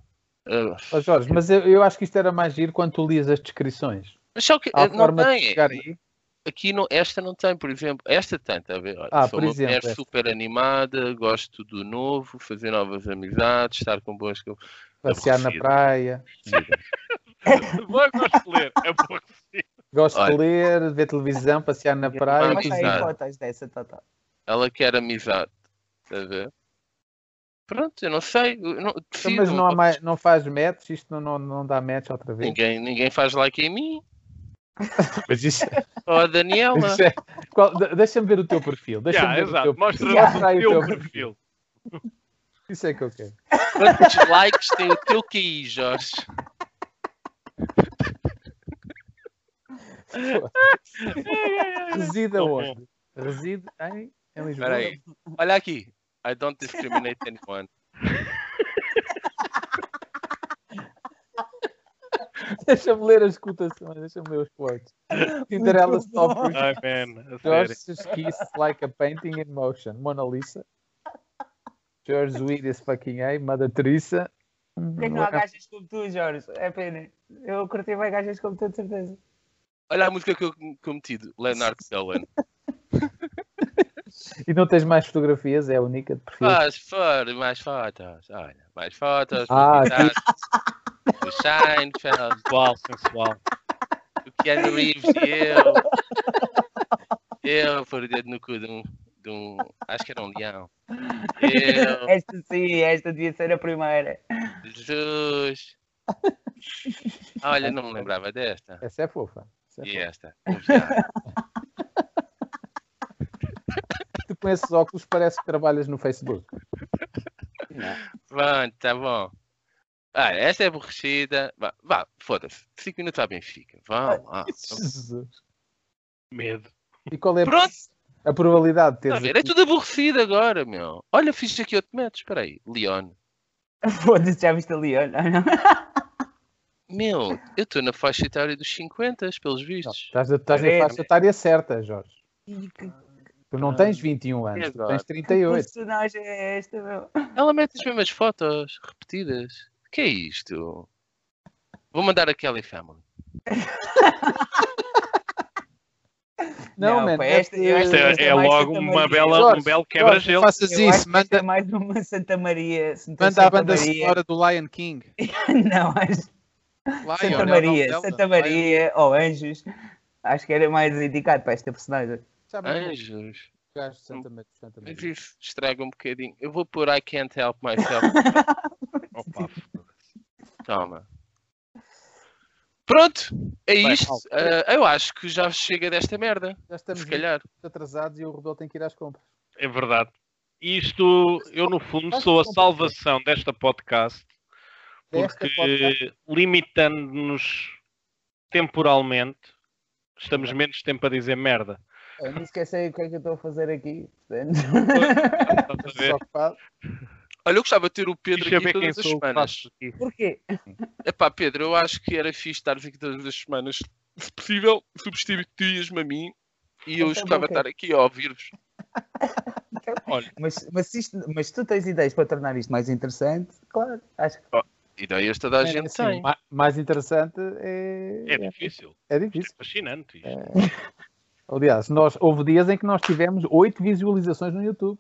Ah, Ó Jorge, mas eu, eu acho que isto era mais giro quando tu lias as descrições. mas só que Há não tem. Aqui não, esta não tem, por exemplo. Esta tem, está a ver? Olha, Ah, sou por uma exemplo, mulher esta. super animada, gosto do novo, fazer novas amizades, estar com boas. Passear na praia. Não gosto de ler. É aborrecido. Gosto Olha. de ler, ver televisão, passear na praia. Ela quer amizade. Está a ver? Pronto, eu não sei. eu não, Então, decido, mas não, há mais, não faz match, isto não, não, não dá match outra vez. ninguém, ninguém faz like em mim. Mas isso, Ou a Daniela. é- qual- de- Deixa-me ver o teu perfil. Deixa-me Yeah, ver o exato. teu Mostra perfil. aí o teu perfil. Isso é que eu quero. Quantos likes tem o teu QI, Jorge? Reside aonde? Reside em, em Lisboa. Espera aí. Olha aqui. I don't discriminate anyone. Deixa-me ler as cotações, deixa-me ler os quotes. Cinderella stoppers. Ai, man. George's kiss like a painting in motion. Mona Lisa. George Weed is fucking A. Mother Teresa. Por que não há gajas como tu, Jorge? É pena. Eu curti bem gajas como tu, de certeza. Olha a música que eu que eu meti, de Leonard Cohen. E não tens mais fotografias? É a única de perfil. Faz, for, mais fotos. Olha, mais fotos. Ah. O Seinfeld, Sensual, sensual. o Keanu Reeves e eu. Eu pôr o dedo no cu de um, de um. Acho que era um leão. Eu, Esta sim, esta devia ser a primeira. Jesus. Olha, não me lembrava desta. Essa é fofa. Essa é E fofa. esta? Com esses óculos parece que trabalhas no Facebook. Pronto, tá bom. Ah, esta é aborrecida. Vá, vá foda-se. 5 minutos à Benfica. Vá lá. Jesus. Medo. E qual é Pronto. a probabilidade de Está a teres ver? É aqui- tudo aborrecido agora, meu. Olha, fiz aqui outro metro. Espera aí. Leon. Foda-se, já viste ali, olha. Meu, eu estou na faixa etária dos 50, pelos vistos. estás, estás na Credo. faixa etária certa, Jorge. Ih, que Tu não tens 21 anos, tu tens 38. personagem é esta, meu? Ela mete as mesmas fotos repetidas. que é isto? Vou mandar a Kelly Family. Não, Não, man, pá, é esta- que- que é, esta é é logo uma bela, Jorge, um belo quebra-gelo. faças isso, que manda, esta é mais uma Santa Maria. Santa, manda a Santa banda Maria. sonora do Lion King. Não, acho. Lion, Santa é Maria. Santa Maria ou Anjos. Acho que era mais indicado para esta personagem. Anjos. gajo de Santa Maria? Santa Mas isso estraga um bocadinho. Eu vou pôr I can't help myself. Opa, Toma. Pronto, é Bem, isto. Ah, eu acho que já chega desta merda. Já estamos Se calhar. atrasados e o Rebelo tem que ir às compras. é verdade. Isto, eu no fundo sou a salvação desta podcast porque podcast? limitando-nos temporalmente, estamos menos tempo a dizer merda. Eu não esqueci o que é que eu estou a fazer aqui. portanto. Estás a ver? Só ocupado. Olha, eu gostava de ter o Pedro Deixa aqui todas as semanas. Porquê? Epá, Pedro, eu acho que era fixe estar aqui todas as semanas. Se possível, substituías-me a mim e eu Então, escutava ok. estar aqui a ouvir-vos. Mas, mas, isto- mas se tu tens ideias para tornar isto mais interessante, claro, acho que Ideias toda a É, gente assim, tem. ma- Mais interessante é. É difícil. É É difícil. fascinante isto. Aliás, nós, houve dias em que nós tivemos 8 visualizações no YouTube.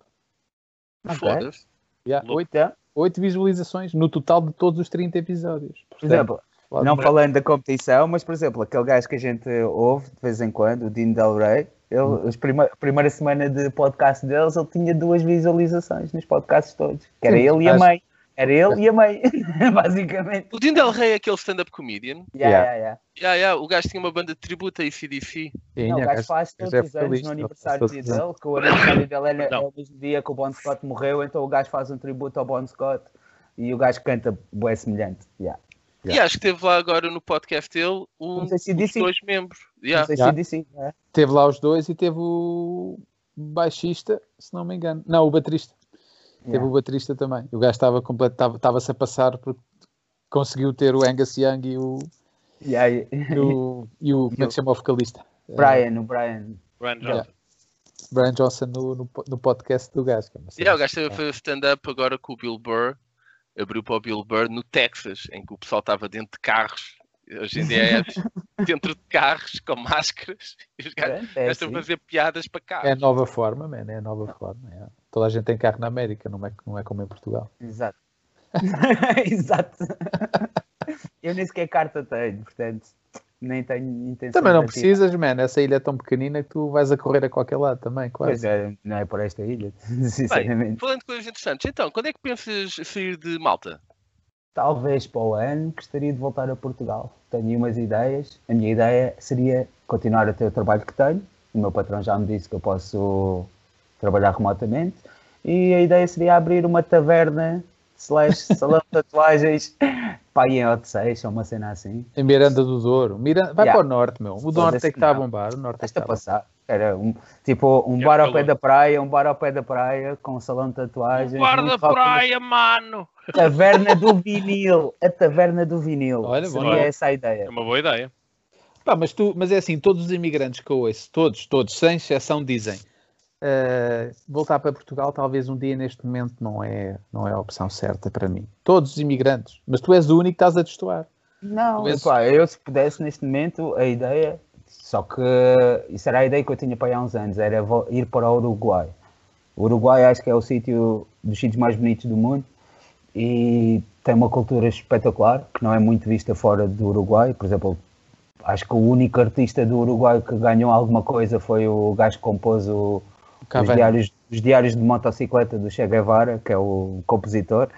Foda-se. Yeah, Louco. 8, Então, 8 visualizações no total de todos os 30 episódios. por exemplo, não falando da competição, mas por exemplo, aquele gajo que a gente ouve de vez em quando, o Dino Del Rey, ele, os prima, a primeira semana de podcast deles, ele tinha duas visualizações nos podcasts todos. Que era Sim, ele e a mãe. Era ele e a mãe, basicamente. O Dean Del Rey é aquele stand-up comedian. Yeah, Yeah. yeah, yeah. Yeah, yeah, o gajo tinha uma banda de tributo a ICDC. Sim, Não, o é, gajo faz todos é os anos no aniversário os dele, que o aniversário dele é, Não. é o mesmo dia que o Bon Scott morreu, então o gajo faz um tributo ao Bon Scott e o gajo canta bué semelhante. Yeah. E acho que teve lá agora no podcast dele um Não sei se disse- dois membros. Não Yeah. sei Já. se disse, é. Teve lá os dois e teve o baixista, se não me engano. Não, o baterista. Teve Yeah. o baterista também. O gajo estava completo, estava- estava-se a passar porque conseguiu ter o Angus Young e o, E aí, e o, e o como é que se chama o vocalista? Eh, Brian, o Brian. Brian Yeah. Johnson. Brian Johnson no, no, no podcast do gajo. que é. Yeah, o gajo esteve a fazer stand-up agora com o Bill Burr. Abriu para o Bill Burr no Texas, em que o pessoal estava dentro de carros. Hoje em dia é dentro de carros com máscaras. E os gajos Pronto, é estão a assim. fazer piadas para carros. É a nova forma, man, é a nova forma. é. Toda a gente tem carro na América, não é, não é como em Portugal. Exato. Exato. Eu nem sequer carta tenho, portanto, nem tenho intenção Também não de tirar. precisas, man. Essa ilha é tão pequenina que tu vais a correr a qualquer lado também, Pois quase. é, não é por esta ilha, Bem, sinceramente. falando de coisas interessantes, então, quando é que pensas sair de Malta? Talvez para o ano gostaria de voltar a Portugal. Tenho umas ideias. A minha ideia seria continuar a ter o trabalho que tenho. O meu patrão já me disse que eu posso trabalhar remotamente. E a ideia seria abrir uma taverna slash salão de tatuagens pá, aí em Odisseis, ou uma cena assim. Em Miranda do Douro. Mira... Vai Yeah. para o norte, meu. O norte Foda-se é que está a bombar. O norte é está a passar. Era um, tipo um bar ao pé da praia, um bar ao pé da praia, com um salão de tatuagens. Rock and praia, mano! Taverna do vinil. A taverna do vinil. Olha, bom. Seria essa a ideia. É uma boa ideia. Pá, mas, tu, mas é assim, todos os imigrantes que eu ouço, todos, todos, sem exceção, dizem "Ah, voltar para Portugal talvez um dia neste momento não é, não é a opção certa para mim. Todos os imigrantes. Mas tu és o único que estás a destoar. Não, és- epá, eu se pudesse neste momento, a ideia, só que isso era a ideia que eu tinha para há uns anos, era ir para o Uruguai. O Uruguai acho que é o sítio dos sítios mais bonitos do mundo e tem uma cultura espetacular, que não é muito vista fora do Uruguai. Por exemplo, acho que o único artista do Uruguai que ganhou alguma coisa foi o gajo que compôs o, os, diários, os diários de motocicleta do Che Guevara, que é o compositor.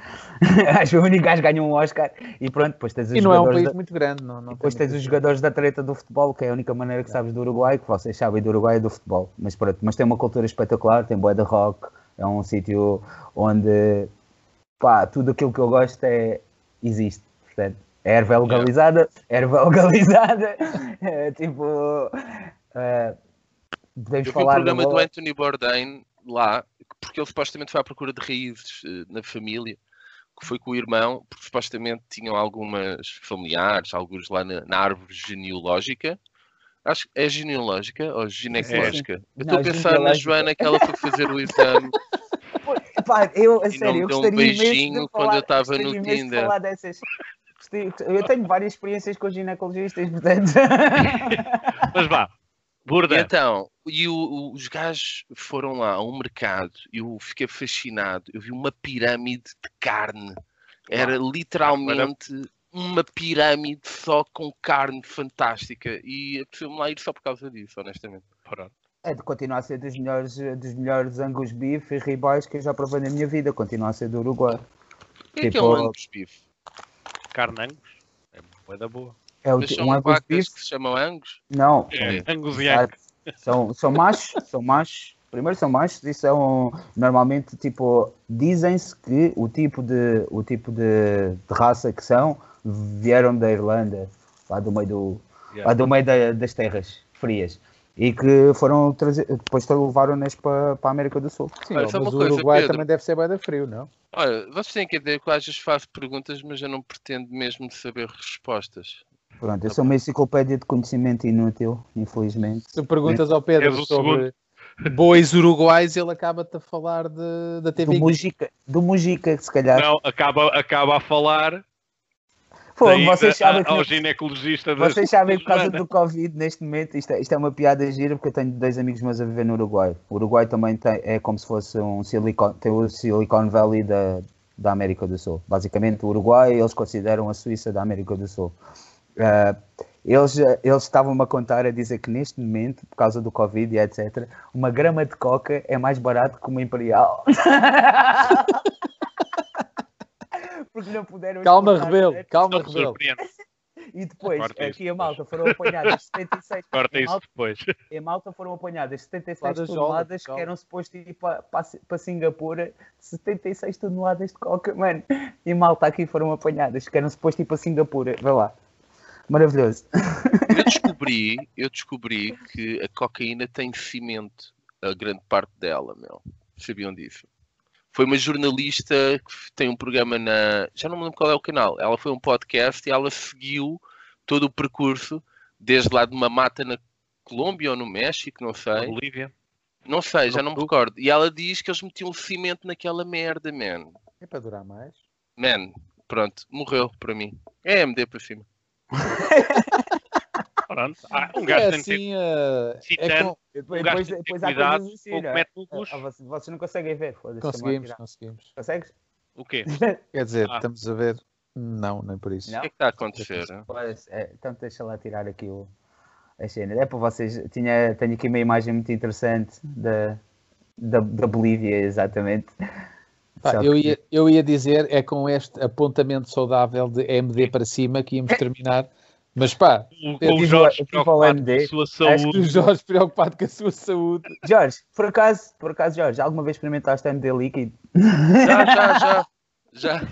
acho que o único gajo ganhou um Oscar e pronto, depois tens os E não é um jogadores país da- muito grande. Não, não depois tens os jogadores da treta do futebol, que é a única maneira que sabes do Uruguai, que vocês sabem do Uruguai é do futebol. Mas pronto, mas tem uma cultura espetacular, tem boa de rock, é um sítio onde pá, tudo aquilo que eu gosto é, existe. Portanto, é erva legalizada, erva legalizada, é, tipo. é, podemos Eu vi um falar da programa do Anthony Bourdain lá, porque ele supostamente foi à procura de raízes eh, na família, que foi com o irmão, porque supostamente tinham algumas familiares, alguns lá na, na árvore genealógica. Acho que é genealógica ou ginecológica? Eu estou a pensar na. Joana que ela foi fazer o exame. Pá, eu, a E sério, não eu deu um gostaria imenso beijinho de quando falar, eu estava gostaria no imenso de Tinder. falar dessas. Eu tenho várias experiências com ginecologistas, portanto. Mas vá, E Burda, então, e o- o- os gajos foram lá a um mercado, eu fiquei fascinado, eu vi uma pirâmide de carne. Era literalmente uma pirâmide só com carne fantástica. E apeteceu-me lá ir só por causa disso, honestamente. pronto. É de continuar a ser dos melhores, dos melhores angus beef e ribais que eu já provei na minha vida. Continua a ser do Uruguai. O que é que é Tipo, um Angus beef? Carne Angus. É boa da boa. É o, Mas são um angus beef? que se chamam Angus? Não. É, É. Angus e. Angus. São, são machos, são machos. Primeiro são machos e são normalmente tipo dizem-se que o tipo de o tipo de, de raça que são vieram da Irlanda, lá do meio do Yeah. lá do meio da- das terras frias e que foram trazer, depois levaram-nas para, para a América do Sul. Sim, Olha, mas uma o coisa, Uruguai Pedro. também deve ser bem da frio, não? Olha, vocês têm que entender que eu às vezes faço perguntas, mas eu não pretendo mesmo saber respostas. Pronto, eu sou uma enciclopédia de conhecimento inútil, infelizmente. Se perguntas ao Pedro o sobre bois uruguais, ele acaba-te a falar de, da Do TV. Mujica, do Mujica, se calhar. Não, acaba, acaba a falar Pô, vocês sabem a- que ao ginecologista Vocês sabem por causa do Covid neste momento, isto é, isto é uma piada gira porque eu tenho dois amigos meus a viver no Uruguai. O Uruguai também tem, é como se fosse um Silicon, tem o Silicon Valley da, da América do Sul. Basicamente, o Uruguai eles consideram a Suíça da América do Sul. Ah, eles, eles estavam-me a contar, a dizer que neste momento, por causa do Covid e etc., uma grama de coca é mais barato que uma Imperial. porque não puderam Calma, rebelo, né? calma, rebelo. E depois, Corta isso aqui a malta foram apanhadas 76. Corta em malta, depois. em malta foram apanhadas 76 Lá da Jola, toneladas que eram supostos ir para, para, para Singapura. 76 toneladas de coca, mano. E malta aqui foram apanhadas que eram supostos ir para Singapura. Vai lá. Maravilhoso. Eu descobri, eu descobri que a cocaína tem cimento, a grande parte dela, meu. Sabiam disso? Foi uma jornalista que tem um programa na. Já não me lembro qual é o canal. Ela foi um podcast e ela seguiu todo o percurso, desde lá de uma mata na Colômbia ou no México, não Na sei. Bolívia. Não sei, já não me recordo. E ela diz que eles metiam cimento naquela merda, man. É para durar mais. Man, pronto, morreu para mim. É MD para cima. Pronto. Ah, um É gajo tem que ter assim, eh, é Citando. com- Depois, Um depois, tem que ter depois há cuidado coisas assim, com o que é? Ah, vocês, não conseguem ver, foda-se. conseguimos, conseguimos. Consegues? o quê? Quer dizer, Ah. estamos a ver. Não, nem por isso. O Não? que é que está a acontecer? Pois, é, então deixa lá tirar aqui o, as cenas. É para vocês. Tinha, tenho aqui uma imagem muito interessante da, da, da Bolívia, exatamente. Eu, ia, eu ia dizer, é com este apontamento saudável de MD para cima que íamos terminar. Mas pá, O, Eu o tive- Jorge eu preocupado com a sua Acho que saúde. o Jorge preocupado com a sua saúde. Jorge, por acaso, por acaso, Jorge, alguma vez experimentaste MD líquido? Já, já, já. Já.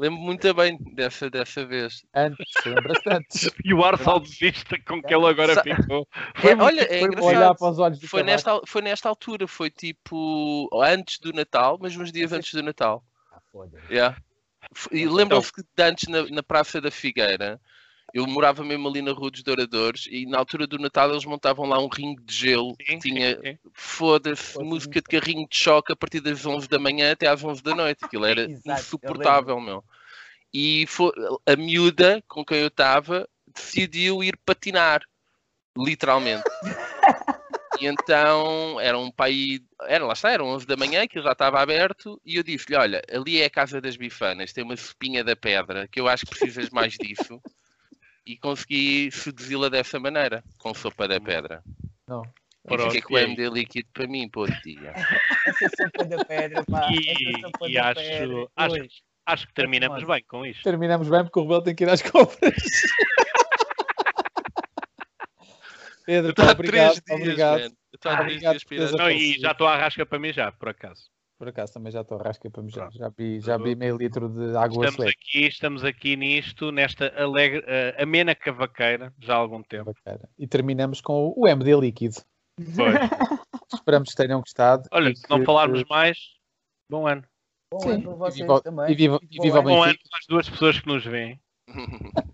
Lembro muito bem dessa, dessa vez. Antes, lembras-te antes. E o ar saudosista com que ele agora Sa- ficou. É, olha, é Foi engraçado. olhar para os olhos do Foi nesta, al- foi nesta altura, foi tipo antes do Natal, mas uns dias antes do Natal. Ah, foda-se. Yeah. E lembram-se que de antes na, na Praça da Figueira, eu morava mesmo ali na Rua dos Douradores e na altura do Natal eles montavam lá um ringue de gelo Sim, que tinha, foda-se, música de carrinho de choque a partir das 11 da manhã até às 11 da noite. Aquilo era Exato, insuportável, meu. E foi, a miúda com quem eu estava decidiu ir patinar, literalmente. E então era um pai, era lá está, eram 11 da manhã, que já estava aberto, e eu disse-lhe: Olha, ali é a casa das bifanas, tem uma sopinha da pedra, que eu acho que precisas mais disso. E consegui seduzi-la dessa maneira, com sopa da pedra. Não. E Pronto, fiquei com o e? MD líquido para mim, pô, tia. Essa sopa da pedra, pá. essa E, sopa e da acho, pedra. acho, acho que terminamos bem com isto. Terminamos bem porque o Rebelo tem que ir às compras. Pedro, Está há obrigado. três dias, obrigado. três Obrigado dias Não, e já estou à rasca para mim já, por acaso. Por acaso também já estou a rasca para mijar. Pronto. Já vi, já vi meio litro de água Estamos sueca. aqui, estamos aqui nisto, nesta alegre, eh, amena cavaqueira, já há algum tempo. Bacana. E terminamos com o MD líquido. Pois. Esperamos que tenham gostado. Olha, e se não que- falarmos mais, bom ano. Bom Sim, ano para e vocês viva, também. e viva, e Bom viva ano. Bom ano Benfica. às duas pessoas que nos veem.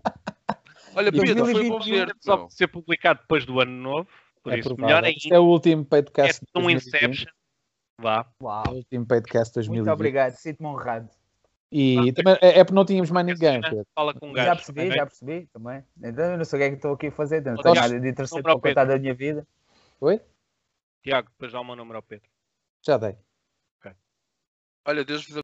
Olha, Pedro, foi bom 2021 ver-te. Só ser publicado depois do ano novo, por É isso provável. melhor ainda. Este é o último É podcast de um 2020. Inception. Vá. É o Uau. último podcast de 2020. Muito obrigado, sinto-me honrado. E também é, é porque não tínhamos mais ninguém. Fala com um gajo. já percebi, também. já percebi também. Então eu não sei o que é que estou aqui a fazer, não Ó, tenho nada de interessante para contar da minha vida. Oi? Tiago, depois dá o meu número ao Pedro. Já dei. Olha, Deus vos